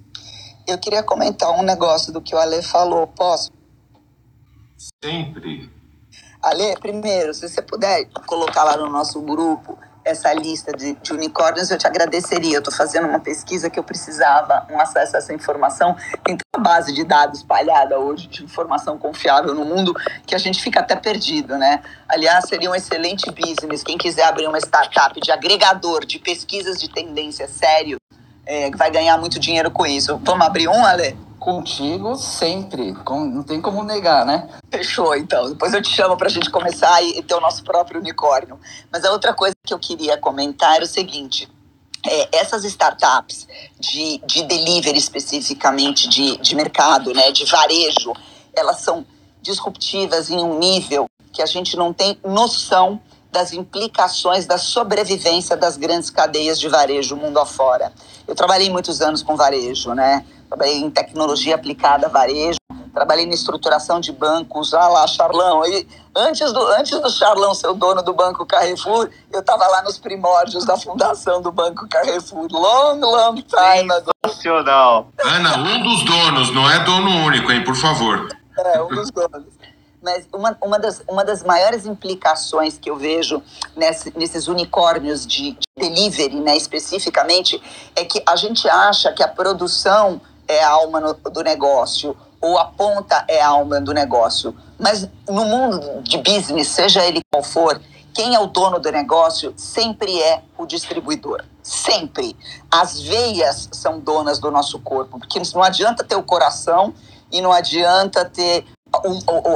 Eu queria comentar um negócio do que o Ale falou. Posso? Sempre. Ale, primeiro, se você puder colocar lá no nosso grupo essa lista de, de unicórnios, eu te agradeceria. Eu estou fazendo uma pesquisa que eu precisava um acesso a essa informação. Tem uma base de dados espalhada hoje de informação confiável no mundo que a gente fica até perdido, né? Aliás, seria um excelente business. Quem quiser abrir uma startup de agregador de pesquisas de tendência sério, é, vai ganhar muito dinheiro com isso. Vamos abrir um, Ale? Contigo sempre, não tem como negar, né? Fechou, então. Depois eu te chamo para a gente começar e ter o nosso próprio unicórnio. Mas a outra coisa que eu queria comentar era o seguinte: é, essas startups de, de delivery especificamente, de, de mercado, né, de varejo, elas são disruptivas em um nível que a gente não tem noção das implicações da sobrevivência das grandes cadeias de varejo mundo afora. Eu trabalhei muitos anos com varejo, né? trabalhei em tecnologia aplicada a varejo, trabalhei na estruturação de bancos, ah lá, Charlão, e antes do, antes do Charlão ser o dono do Banco Carrefour, eu estava lá nos primórdios da fundação do Banco Carrefour, long, long time ago. Sensacional. Ana, um dos donos, não é dono único, hein, por favor. É, um dos donos. Mas uma, uma, das, uma das maiores implicações que eu vejo nesse, nesses unicórnios de, de delivery, né, especificamente, é que a gente acha que a produção é a alma no, do negócio, ou a ponta é a alma do negócio. Mas no mundo de business, seja ele qual for, quem é o dono do negócio sempre é o distribuidor. Sempre. As veias são donas do nosso corpo, porque não adianta ter o coração e não adianta ter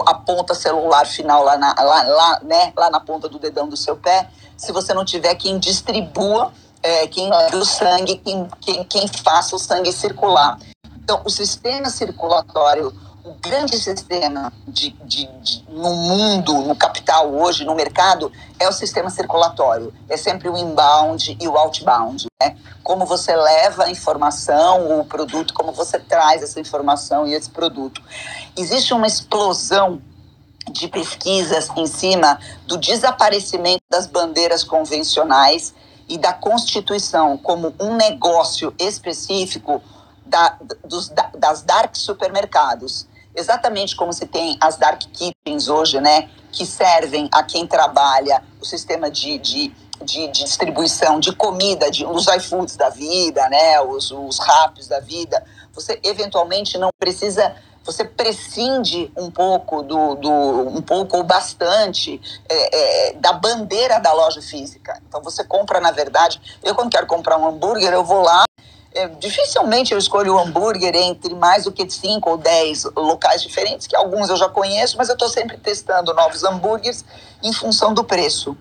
a ponta celular final lá na, lá, lá, né, lá na ponta do dedão do seu pé, se você não tiver quem distribua, é, quem o sangue, quem, quem, quem faça o sangue circular. Então, o sistema circulatório, o grande sistema de, de, de, no mundo, no capital hoje, no mercado, é o sistema circulatório. É sempre o inbound e o outbound. Né? Como você leva a informação, o produto, como você traz essa informação e esse produto. Existe uma explosão de pesquisas em cima do desaparecimento das bandeiras convencionais e da constituição como um negócio específico da, dos, da, das dark supermercados. Exatamente como se tem as dark kitchens hoje, né? Que servem a quem trabalha o sistema de, de, de, distribuição de comida, de, os iFoods da vida, né? Os, os da vida. Você eventualmente não precisa você prescinde um pouco do, do um pouco ou bastante é, é, da bandeira da loja física. Então você compra, na verdade, eu quando quero comprar um hambúrguer, eu vou lá é, dificilmente eu escolho o hambúrguer entre mais do que cinco ou dez locais diferentes, que alguns eu já conheço, mas eu estou sempre testando novos hambúrgueres em função do preço.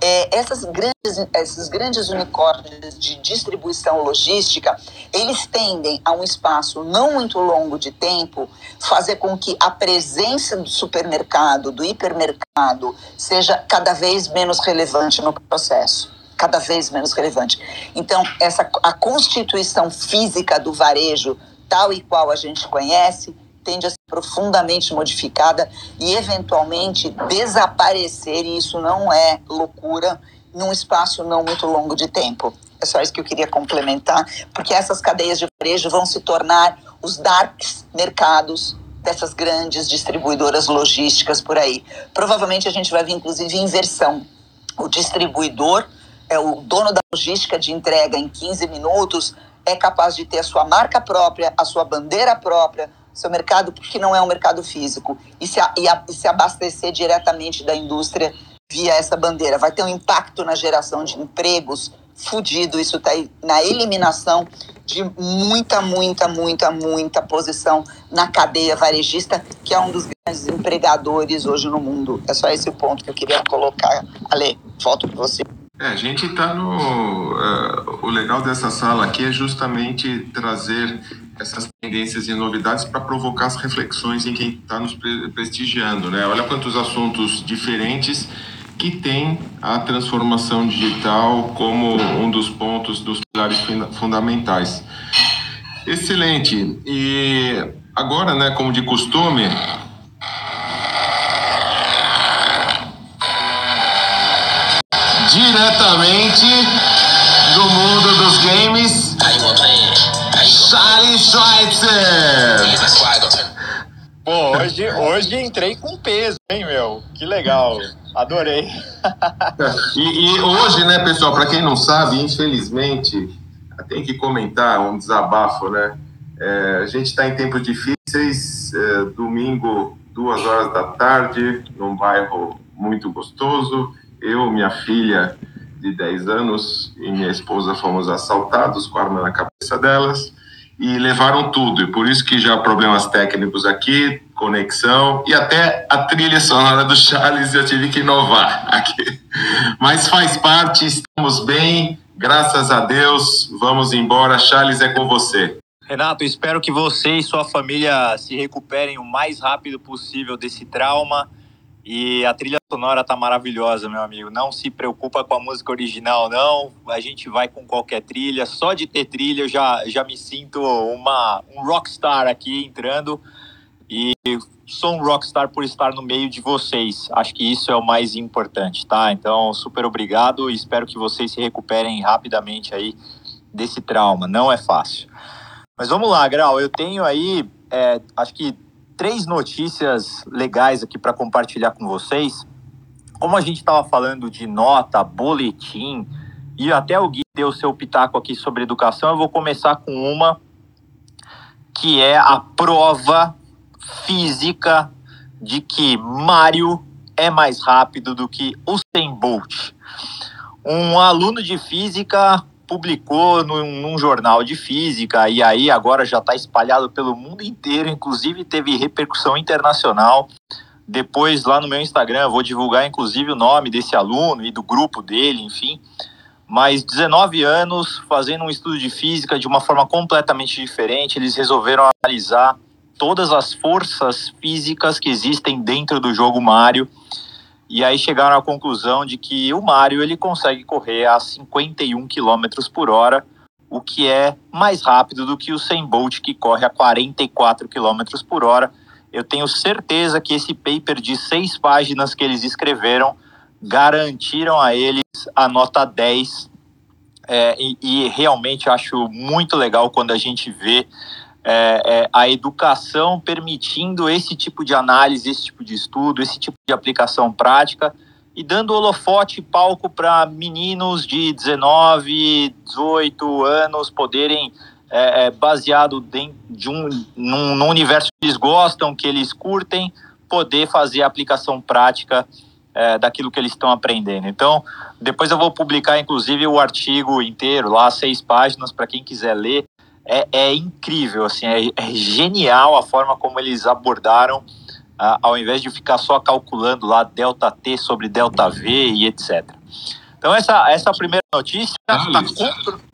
É, essas grandes, esses grandes unicórnios de distribuição logística, eles tendem a um espaço não muito longo de tempo fazer com que a presença do supermercado, do hipermercado, seja cada vez menos relevante no processo cada vez menos relevante. Então, essa, a constituição física do varejo, tal e qual a gente conhece, tende a ser profundamente modificada e, eventualmente, desaparecer, e isso não é loucura, num espaço não muito longo de tempo. É só isso que eu queria complementar, porque essas cadeias de varejo vão se tornar os darks mercados dessas grandes distribuidoras logísticas por aí. Provavelmente a gente vai ver, inclusive, inversão. O distribuidor é o dono da logística de entrega em 15 minutos é capaz de ter a sua marca própria, a sua bandeira própria, seu mercado porque não é um mercado físico e se, e, a, e se abastecer diretamente da indústria via essa bandeira. Vai ter um impacto na geração de empregos fudido, isso está na eliminação de muita, muita, muita, muita posição na cadeia varejista, que é um dos grandes empregadores hoje no mundo. É só esse o ponto que eu queria colocar. Ale, volto para você. É, a gente está no. Uh, o legal dessa sala aqui é justamente trazer essas tendências e novidades para provocar as reflexões em quem está nos prestigiando, né? Olha quantos assuntos diferentes que tem a transformação digital como um dos pontos dos pilares fundamentais. Excelente. E agora, né, como de costume, diretamente do mundo dos games, Charlie Schweitzer. Pô, hoje, hoje entrei com peso, hein, meu? Que legal. Adorei. [laughs] e, e, hoje, né, pessoal, para quem não sabe, infelizmente, tem que comentar um desabafo, né? É, a gente está em tempos difíceis, é, domingo, duas horas da tarde, num bairro muito gostoso. Eu, minha filha de 10 anos e minha esposa fomos assaltados com arma na cabeça delas e levaram tudo. E por isso que já há problemas técnicos aqui, conexão e até a trilha sonora do Charles eu tive que inovar aqui. Mas faz parte, estamos bem, graças a Deus. Vamos embora. Charles é com você. Renato, espero que você e sua família se recuperem o mais rápido possível desse trauma. E a trilha sonora tá maravilhosa, meu amigo. Não se preocupa com a música original, não. A gente vai com qualquer trilha. Só de ter trilha eu já, já me sinto uma, um rockstar aqui entrando. E sou um rockstar por estar no meio de vocês. Acho que isso é o mais importante, tá? Então, super obrigado e espero que vocês se recuperem rapidamente aí desse trauma. Não é fácil. Mas vamos lá, Grau. Eu tenho aí, é, acho que três notícias legais aqui para compartilhar com vocês. Como a gente estava falando de nota, boletim, e até o Gui deu seu pitaco aqui sobre educação, eu vou começar com uma que é a prova física de que Mário é mais rápido do que Usain Bolt. Um aluno de física publicou num, num, jornal de física e aí agora já está espalhado pelo mundo inteiro, inclusive teve repercussão internacional. Depois lá no meu Instagram vou divulgar inclusive o nome desse aluno e do grupo dele, enfim. Mas 19 anos fazendo um estudo de física de uma forma completamente diferente, eles resolveram analisar todas as forças físicas que existem dentro do jogo Mario e aí chegaram à conclusão de que o Mario ele consegue correr a 51 km por hora, o que é mais rápido do que o Sem Bolt que corre a 44 km por hora. Eu tenho certeza que esse paper de seis páginas que eles escreveram garantiram a eles a nota 10. É, e, e realmente acho muito legal quando a gente vê é, é, a educação permitindo esse tipo de análise, esse tipo de estudo, esse tipo de aplicação prática e dando holofote palco para meninos de 19, 18 anos poderem, é, é, baseado de um, num, num, universo que eles gostam, que eles curtem, poder fazer a aplicação prática é, daquilo que eles estão aprendendo. Então, depois eu vou publicar, inclusive, o artigo inteiro, lá, seis páginas, para quem quiser ler é, é incrível, assim, é, é, genial a forma como eles abordaram, uh, ao invés de ficar só calculando lá delta T sobre delta V e etc. Então essa essa primeira notícia tá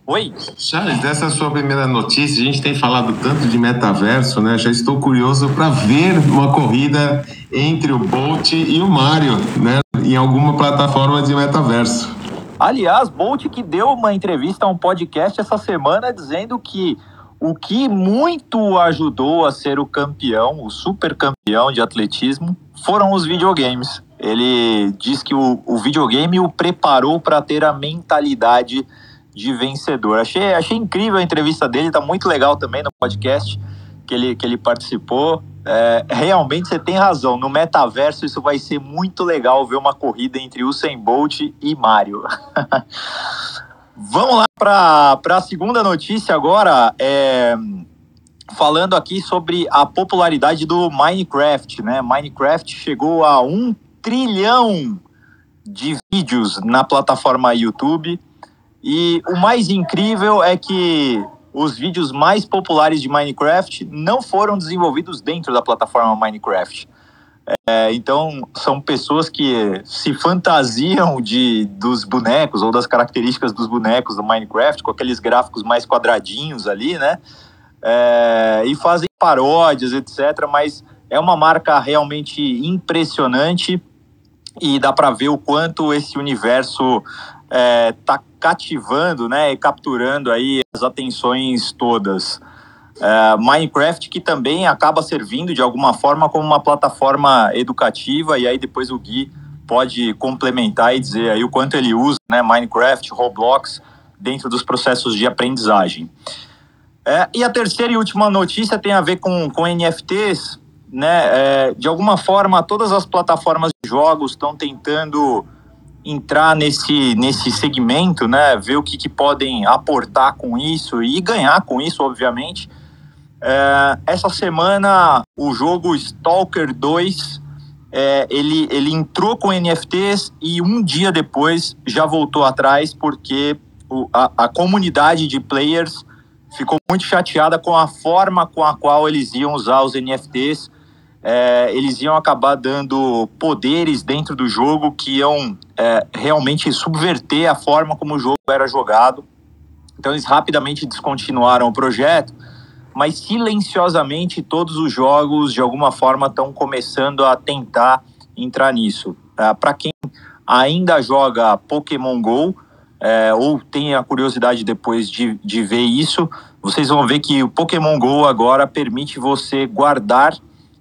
Oi? Charles, dessa sua primeira notícia, a gente tem falado tanto de metaverso, né? Já estou curioso para ver uma corrida entre o Bolt e o Mario, né? Em alguma plataforma de metaverso. Aliás, Bolt que deu uma entrevista a um podcast essa semana dizendo que o que muito ajudou a ser o campeão, o super campeão de atletismo, foram os videogames. Ele diz que o, o videogame o preparou para ter a mentalidade de vencedor. Achei, achei incrível a entrevista dele, tá muito legal também no podcast que ele, que ele participou. É, realmente você tem razão. No metaverso, isso vai ser muito legal ver uma corrida entre Usain Bolt e Mario. [laughs] Vamos lá para a segunda notícia agora. É, falando aqui sobre a popularidade do Minecraft, né? Minecraft chegou a um trilhão de vídeos na plataforma YouTube. E o mais incrível é que os vídeos mais populares de Minecraft não foram desenvolvidos dentro da plataforma Minecraft. É, então, são pessoas que se fantasiam de, dos bonecos ou das características dos bonecos do Minecraft, com aqueles gráficos mais quadradinhos ali, né? É, e fazem paródias, etc. Mas é uma marca realmente impressionante e dá para ver o quanto esse universo está é, cativando, né, e capturando aí as atenções todas. É, Minecraft que também acaba servindo de alguma forma como uma plataforma educativa e aí depois o Gui pode complementar e dizer aí o quanto ele usa, né, Minecraft, Roblox dentro dos processos de aprendizagem. É, e a terceira e última notícia tem a ver com, com NFTs, né? É, de alguma forma, todas as plataformas de jogos estão tentando entrar nesse, nesse segmento, né? Ver o que, que podem aportar com isso e ganhar com isso, obviamente. É, essa semana, o jogo Stalker 2, é, ele, ele entrou com NFTs e um dia depois já voltou atrás porque o, a, a comunidade de players ficou muito chateada com a forma com a qual eles iam usar os NFTs é, eles iam acabar dando poderes dentro do jogo que iam é, realmente subverter a forma como o jogo era jogado. Então eles rapidamente descontinuaram o projeto, mas silenciosamente todos os jogos de alguma forma estão começando a tentar entrar nisso. É, Para quem ainda joga Pokémon Go é, ou tem a curiosidade depois de, de ver isso, vocês vão ver que o Pokémon Go agora permite você guardar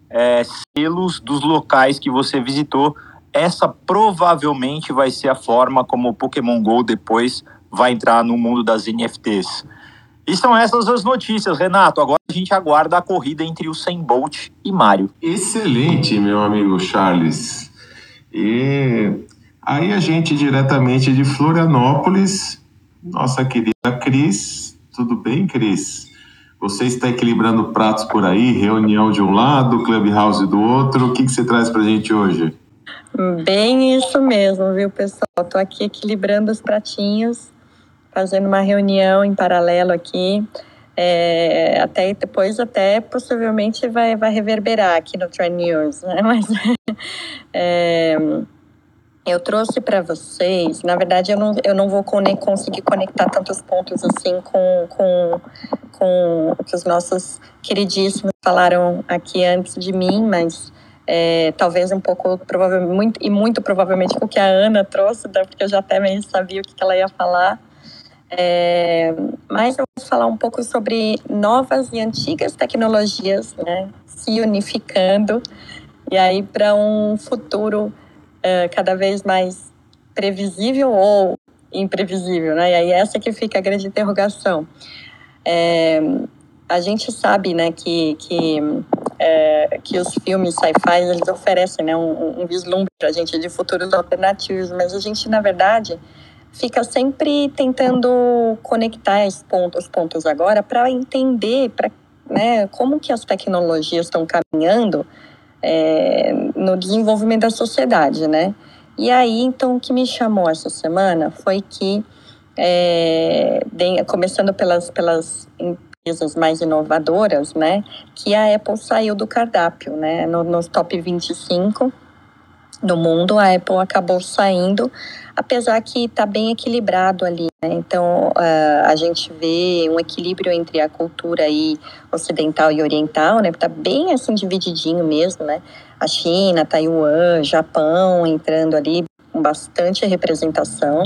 é, selos dos locais que você visitou. Essa provavelmente vai ser a forma como o Pokémon Go depois vai entrar no mundo das NFTs. E são essas as notícias, Renato. Agora a gente aguarda a corrida entre o Sem Bolt e Mário. Excelente, meu amigo Charles. E aí a gente diretamente de Florianópolis, nossa querida Cris. Tudo bem, Cris? Você está equilibrando pratos por aí, reunião de um lado, clubhouse do outro. O que, que você traz para a gente hoje? Bem isso mesmo, viu, pessoal? Estou aqui equilibrando os pratinhos, fazendo uma reunião em paralelo aqui. É, até depois até possivelmente vai, vai reverberar aqui no Trend News, né? [laughs] Mas é, eu trouxe para vocês, na verdade eu não, eu não vou conseguir conectar tantos pontos assim com, com, com o que os nossos queridíssimos falaram aqui antes de mim, mas é, talvez um pouco, provavelmente, muito, e muito provavelmente com o que a Ana trouxe, né, porque eu já até meio sabia o que ela ia falar. É, mas eu vou falar um pouco sobre novas e antigas tecnologias né, se unificando, e aí para um futuro é, cada vez mais previsível ou imprevisível, né? E aí essa que fica a grande interrogação. É, a gente sabe, né, que, que, é, que os filmes sci-fi, eles oferecem, né, um, um vislumbre para a gente de futuros alternativos, mas a gente, na verdade, fica sempre tentando conectar os pontos, os pontos agora para entender para né, como que as tecnologias estão caminhando é, no desenvolvimento da sociedade, né? E aí, então, o que me chamou essa semana foi que, é, de, começando pelas, pelas empresas mais inovadoras, né, que a Apple saiu do cardápio, né, no, nos top 25 do mundo, a Apple acabou saindo, apesar que está bem equilibrado ali. Né? Então, uh, a gente vê um equilíbrio entre a cultura aí ocidental e oriental, né? Está bem assim divididinho mesmo, né? A China, Taiwan, Japão entrando ali com bastante representação.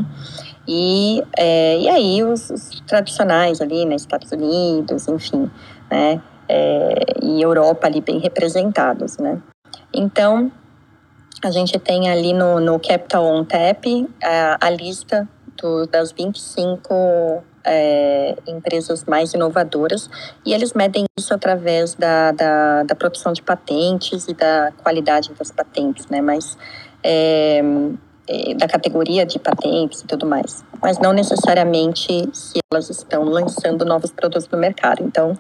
E, é, e aí os, os, tradicionais ali, né? Estados Unidos, enfim, né? É, e Europa ali bem representados, né? Então, a gente tem ali no, no Capital on Tap a, a lista do, das 25 é, empresas mais inovadoras e eles medem isso através da, da, da, produção de patentes e da qualidade das patentes, né? Mas é, é, da categoria de patentes e tudo mais, mas não necessariamente se elas estão lançando novos produtos no mercado. Então,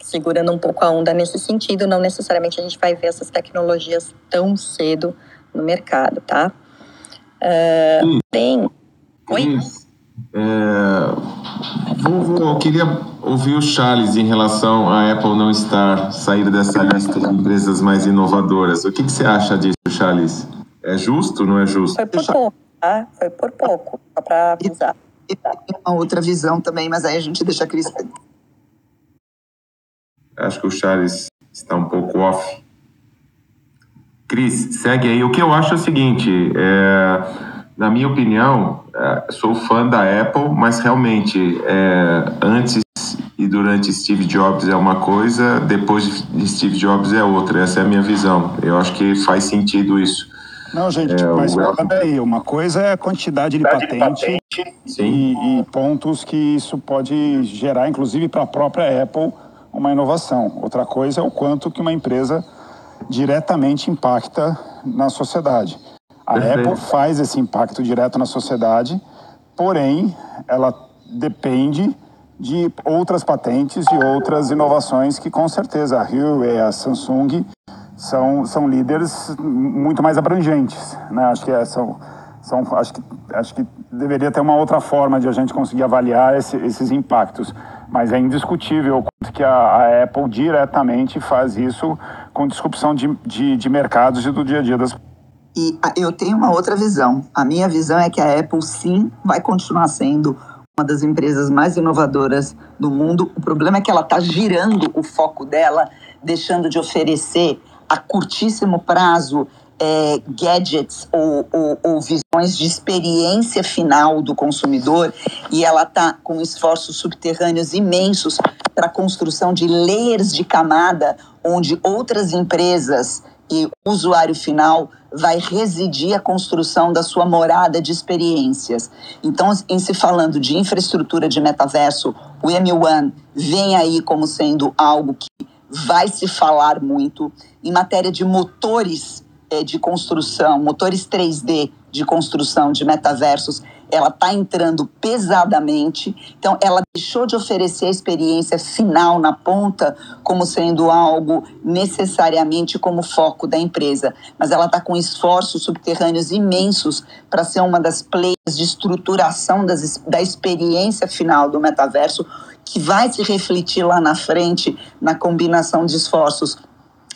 segurando um pouco a onda nesse sentido. Não necessariamente a gente vai ver essas tecnologias tão cedo no mercado, tá? Uh, bem, oi. É, vou, vou, eu queria ouvir o Charles em relação a Apple não estar sair dessa lista de empresas mais inovadoras. O que, que você acha disso, Charles? É justo ou não é justo? Foi por pouco, tá? Foi por pouco, só para avisar. E tem uma outra visão também, mas aí a gente deixa a Cris. Acho que o Charles está um pouco off. Cris, segue aí. O que eu acho é o seguinte: é na minha opinião, é, sou fã da Apple, mas realmente é, antes e durante Steve Jobs é uma coisa, depois de Steve Jobs é outra. Essa é a minha visão. Eu acho que faz sentido isso. Não, gente, é, mas o... aí, uma coisa é a quantidade de patente, de patente e, e, pontos que isso pode gerar, inclusive para a própria Apple, uma inovação. Outra coisa é o quanto que uma empresa diretamente impacta na sociedade. A Perfeito. Apple faz esse impacto direto na sociedade, porém, ela depende de outras patentes e outras inovações que, com certeza, a Huawei a Samsung são, são líderes muito mais abrangentes. Né? Acho, que é, são, são, acho, que, acho que deveria ter uma outra forma de a gente conseguir avaliar esse, esses impactos. Mas é indiscutível que a, a, Apple diretamente faz isso com disrupção de, de, de mercados e do dia a dia das e eu tenho uma outra visão. A minha visão é que a Apple, sim, vai continuar sendo uma das empresas mais inovadoras do mundo. O problema é que ela está girando o foco dela, deixando de oferecer a curtíssimo prazo é, gadgets ou, ou, ou, visões de experiência final do consumidor e ela está com esforços subterrâneos imensos para a construção de layers de camada onde outras empresas e usuário final vai residir a construção da sua morada de experiências. Então, em se falando de infraestrutura de metaverso, o M1 vem aí como sendo algo que vai se falar muito. Em matéria de motores de construção, motores 3D de construção de metaversos, ela está entrando pesadamente. Então, ela deixou de oferecer a experiência final na ponta como sendo algo necessariamente como foco da empresa, mas ela está com esforços subterrâneos imensos para ser uma das players de estruturação das, da experiência final do metaverso, que vai se refletir lá na frente na combinação de esforços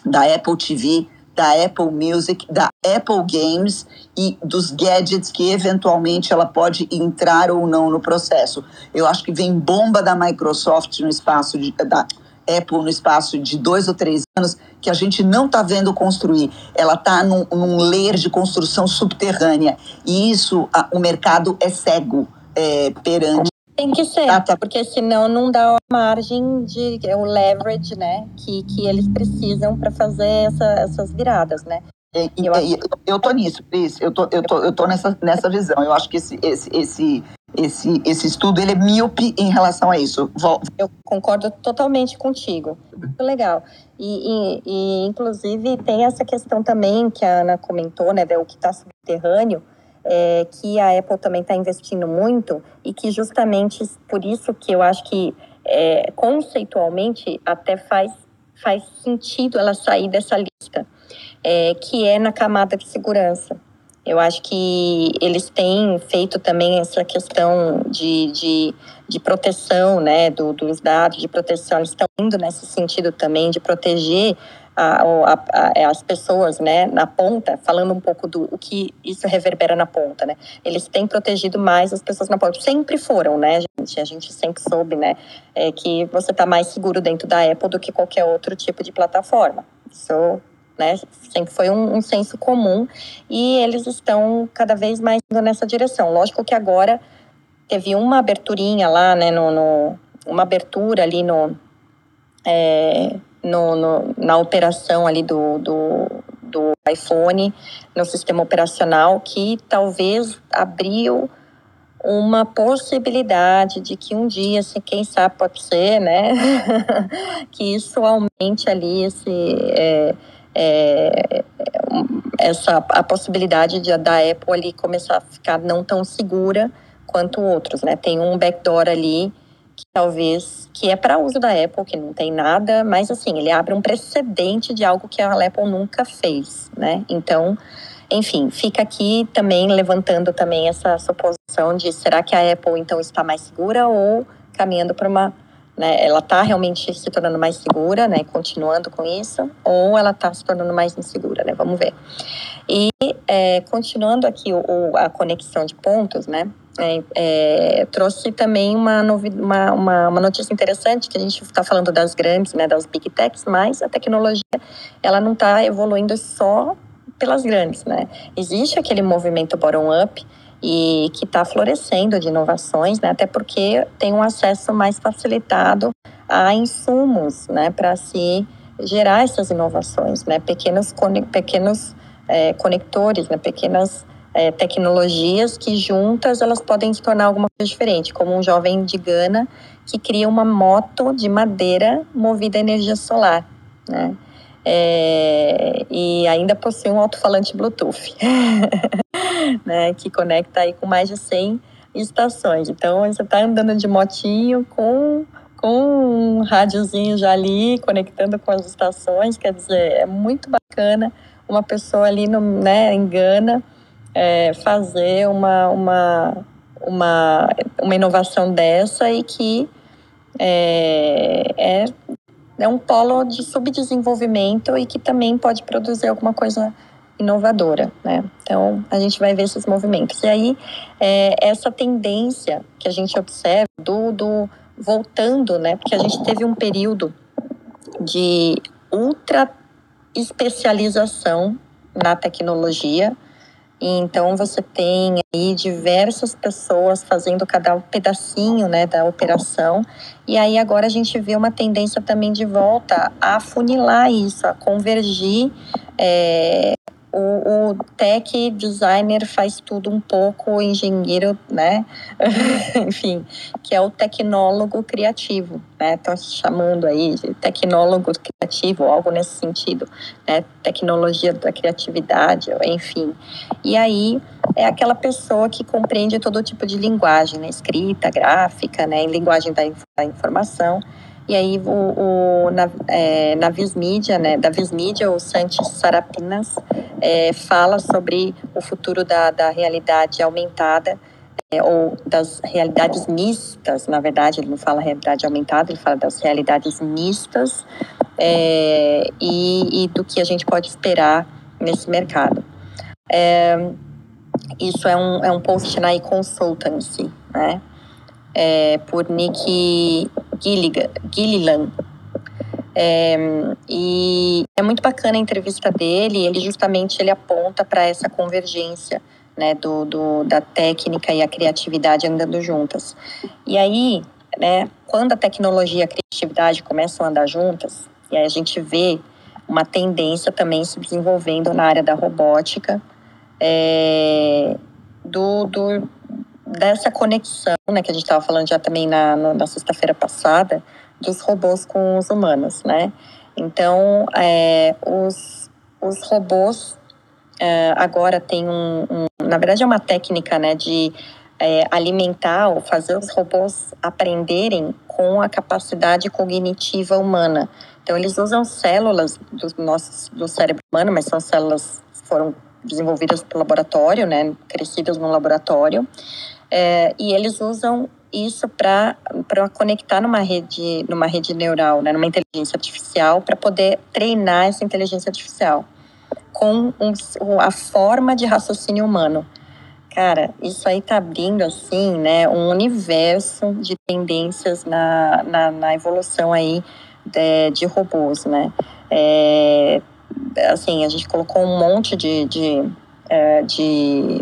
da Apple TV, da Apple Music, da Apple Games e dos gadgets que eventualmente ela pode entrar ou não no processo. Eu acho que vem bomba da Microsoft no espaço de, da Apple no espaço de dois ou três anos que a gente não está vendo construir. Ela está num, num layer de construção subterrânea e isso a, o mercado é cego é, perante tem que ser, ah, tá. porque senão não dá a margem de é o leverage, né, que, que eles precisam para fazer essa, essas viradas, né? É, eu, eu, eu tô nisso, Cris. Eu tô, eu tô, eu tô nessa, nessa visão. Eu acho que esse, esse, esse, esse, esse estudo ele é míope em relação a isso. Eu concordo totalmente contigo. Muito legal. E, e, e, inclusive, tem essa questão também que a Ana comentou, né, o que está subterrâneo é, que a Apple também está investindo muito e que justamente por isso que eu acho que é, conceitualmente até faz, faz sentido ela sair dessa lista, é, que é na camada de segurança. Eu acho que eles têm feito também essa questão de, de, de proteção né, do, dos dados, de proteção, eles estão indo nesse sentido também de proteger a, a, a, as pessoas né, na ponta, falando um pouco do o que isso reverbera na ponta, né? Eles têm protegido mais as pessoas na ponta. Sempre foram, né, gente? A gente sempre soube, né, é, que você está mais seguro dentro da Apple do que qualquer outro tipo de plataforma. Isso né? Sempre foi um, um, senso comum e eles estão cada vez mais indo nessa direção. Lógico que agora teve uma aberturinha lá, né? No, no uma abertura ali no, é, no, no, na operação ali do, do, do iPhone, no sistema operacional, que talvez abriu uma possibilidade de que um dia, assim, quem sabe pode ser, né, [laughs] que isso aumente ali esse, é, é, essa, a possibilidade de, da Apple ali começar a ficar não tão segura quanto outros, né, tem um backdoor ali que talvez que é para uso da Apple, que não tem nada, mas assim, ele abre um precedente de algo que a Apple nunca fez, né? Então, enfim, fica aqui também levantando também essa suposição de será que a Apple então está mais segura ou caminhando para uma né, ela está realmente se tornando mais segura, né, continuando com isso, ou ela está se tornando mais insegura, né, vamos ver. E é, continuando aqui o, o, a conexão de pontos, né, é, é, trouxe também uma, uma, uma, uma, notícia interessante que a gente está falando das grandes, né, das big techs, mas a tecnologia ela não está evoluindo só pelas grandes, né? Existe aquele movimento bottom-up e que está florescendo de inovações, né? Até porque tem um acesso mais facilitado a insumos, né? Para se gerar essas inovações, né? Pequenos, pequenos é, conectores, né? Pequenas é, tecnologias que juntas elas podem se tornar alguma coisa diferente, como um jovem de Gana que cria uma moto de madeira movida a energia solar, né? É, e ainda possui um alto-falante Bluetooth, [laughs] né, que conecta aí com mais de 100 estações. Então, você está andando de motinho com, com um rádiozinho já ali, conectando com as estações, quer dizer, é muito bacana uma pessoa ali no, né, em Gana é, fazer uma, uma, uma, uma inovação dessa e que é, é é um polo de subdesenvolvimento e que também pode produzir alguma coisa inovadora, né? Então a gente vai ver esses movimentos. E aí é, essa tendência que a gente observa do, do voltando, né? Porque a gente teve um período de ultra especialização na tecnologia então você tem aí diversas pessoas fazendo cada pedacinho né, da operação. E aí agora a gente vê uma tendência também de volta a funilar isso, a convergir é, o, o tech designer faz tudo um pouco, o engenheiro, né? [laughs] Enfim, que é o tecnólogo criativo, né? Estão chamando aí de tecnólogo criativo, algo nesse sentido, né? Tecnologia da criatividade, enfim. E aí é aquela pessoa que compreende todo tipo de linguagem, né? Escrita, gráfica, né? Em linguagem da, da informação e aí o, o na, é, na Vismídia, né, da Vismídia, o Santos Sarapinas é, fala sobre o futuro da, da realidade aumentada, é, ou das realidades mistas, na verdade, ele não fala realidade aumentada, ele fala das realidades mistas é, e, e, do que a gente pode esperar nesse mercado. É, isso é um, é um post na e-consultancy, né? é, por Nick Gilligan. É, e é muito bacana a entrevista dele. Ele justamente ele aponta para essa convergência né, do, do, da técnica e a criatividade andando juntas. E aí, né, quando a tecnologia e a criatividade começam a andar juntas, e aí a gente vê uma tendência também se desenvolvendo na área da robótica, é, do, do, dessa conexão, né, que a gente estava falando já também na, na sexta-feira passada, dos robôs com os humanos, né? Então, é, os, os robôs é, agora tem um, um, na verdade é uma técnica, né, de é, alimentar ou fazer os robôs aprenderem com a capacidade cognitiva humana. Então, eles usam células do nosso do cérebro humano, mas são células foram desenvolvidas pelo laboratório, né, crescidas no laboratório, é, e eles usam isso para conectar numa rede, numa rede neural, né, numa inteligência artificial, para poder treinar essa inteligência artificial com um, a forma de raciocínio humano. Cara, isso aí tá abrindo, assim, né, um universo de tendências na, na, na evolução aí de, de robôs, né. É, assim, a gente colocou um monte de, de, é, de,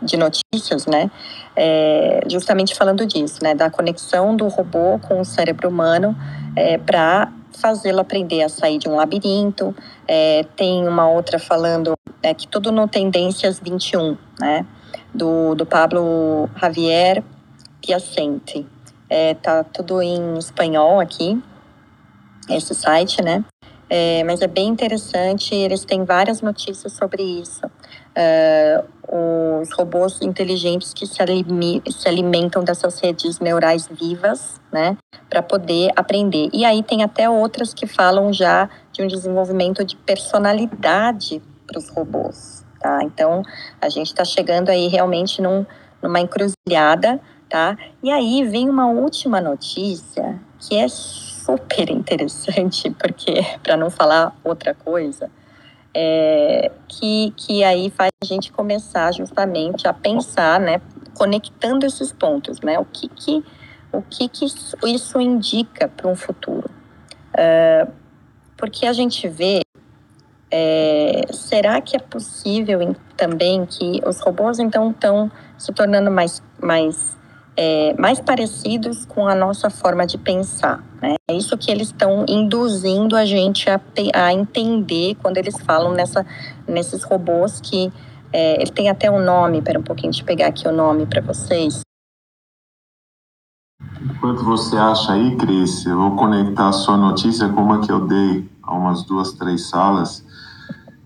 de notícias, né, é, justamente falando disso, né, da conexão do robô com o cérebro humano é, para fazê-lo aprender a sair de um labirinto. É, tem uma outra falando é, que tudo no Tendências 21, né, do, do Pablo Javier Piacente. É, tá tudo em espanhol aqui, esse site, né? É, mas é bem interessante. Eles têm várias notícias sobre isso. Uh, os robôs inteligentes que se, se, alimentam dessas redes neurais vivas, né, para poder aprender. E aí tem até outras que falam já de um desenvolvimento de personalidade para os robôs, tá? Então a gente está chegando aí realmente num, numa encruzilhada, tá? E aí vem uma última notícia que é super interessante, [laughs] porque, para não falar outra coisa, é, que, que aí faz a gente começar justamente a pensar, né, conectando esses pontos, né, o que que, o que, que isso indica para um futuro. É, porque a gente vê, é, será que é possível também que os robôs então estão se tornando mais, mais é, mais parecidos com a nossa forma de pensar. Né? É isso que eles estão induzindo a gente a, a, entender quando eles falam nessa, nesses robôs que é, ele tem até um nome, espera um pouquinho, eu pegar aqui o nome para vocês. Enquanto você acha aí, Cris, eu vou conectar a sua notícia com uma que eu dei há umas duas, três salas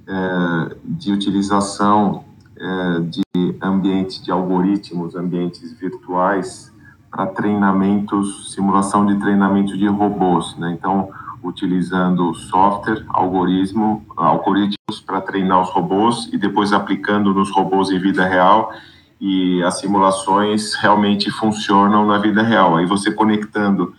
é, de utilização é, de ambiente de algoritmos, ambientes virtuais para treinamentos, simulação de treinamento de robôs, né? Então, utilizando software, algoritmo, algoritmos para treinar os robôs e depois aplicando nos robôs em vida real e as simulações realmente funcionam na vida real. Aí você conectando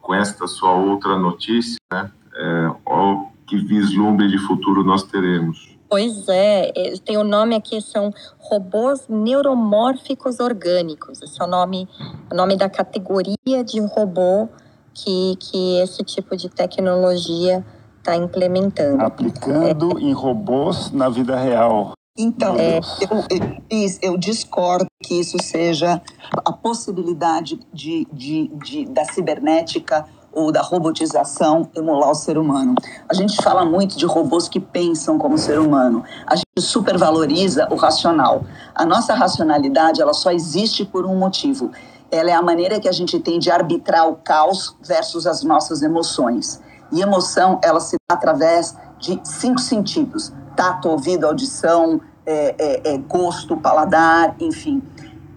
com esta sua outra notícia, né? É, ó, que vislumbre de futuro nós teremos. Pois é, tem o nome aqui, são robôs neuromórficos orgânicos. Esse é o nome, o nome da categoria de robô que, que esse tipo de tecnologia está implementando. Aplicando é. em robôs na vida real. Então, é. eu, eu, eu, discordo que isso seja a possibilidade de, de, de, da cibernética ou da robotização emular o ser humano. A gente fala muito de robôs que pensam como ser humano. A gente supervaloriza o racional. A nossa racionalidade, ela só existe por um motivo. Ela é a maneira que a gente tem de arbitrar o caos versus as nossas emoções. E emoção, ela se dá através de cinco sentidos: tato, ouvido, audição, é, é, é, gosto, paladar, enfim.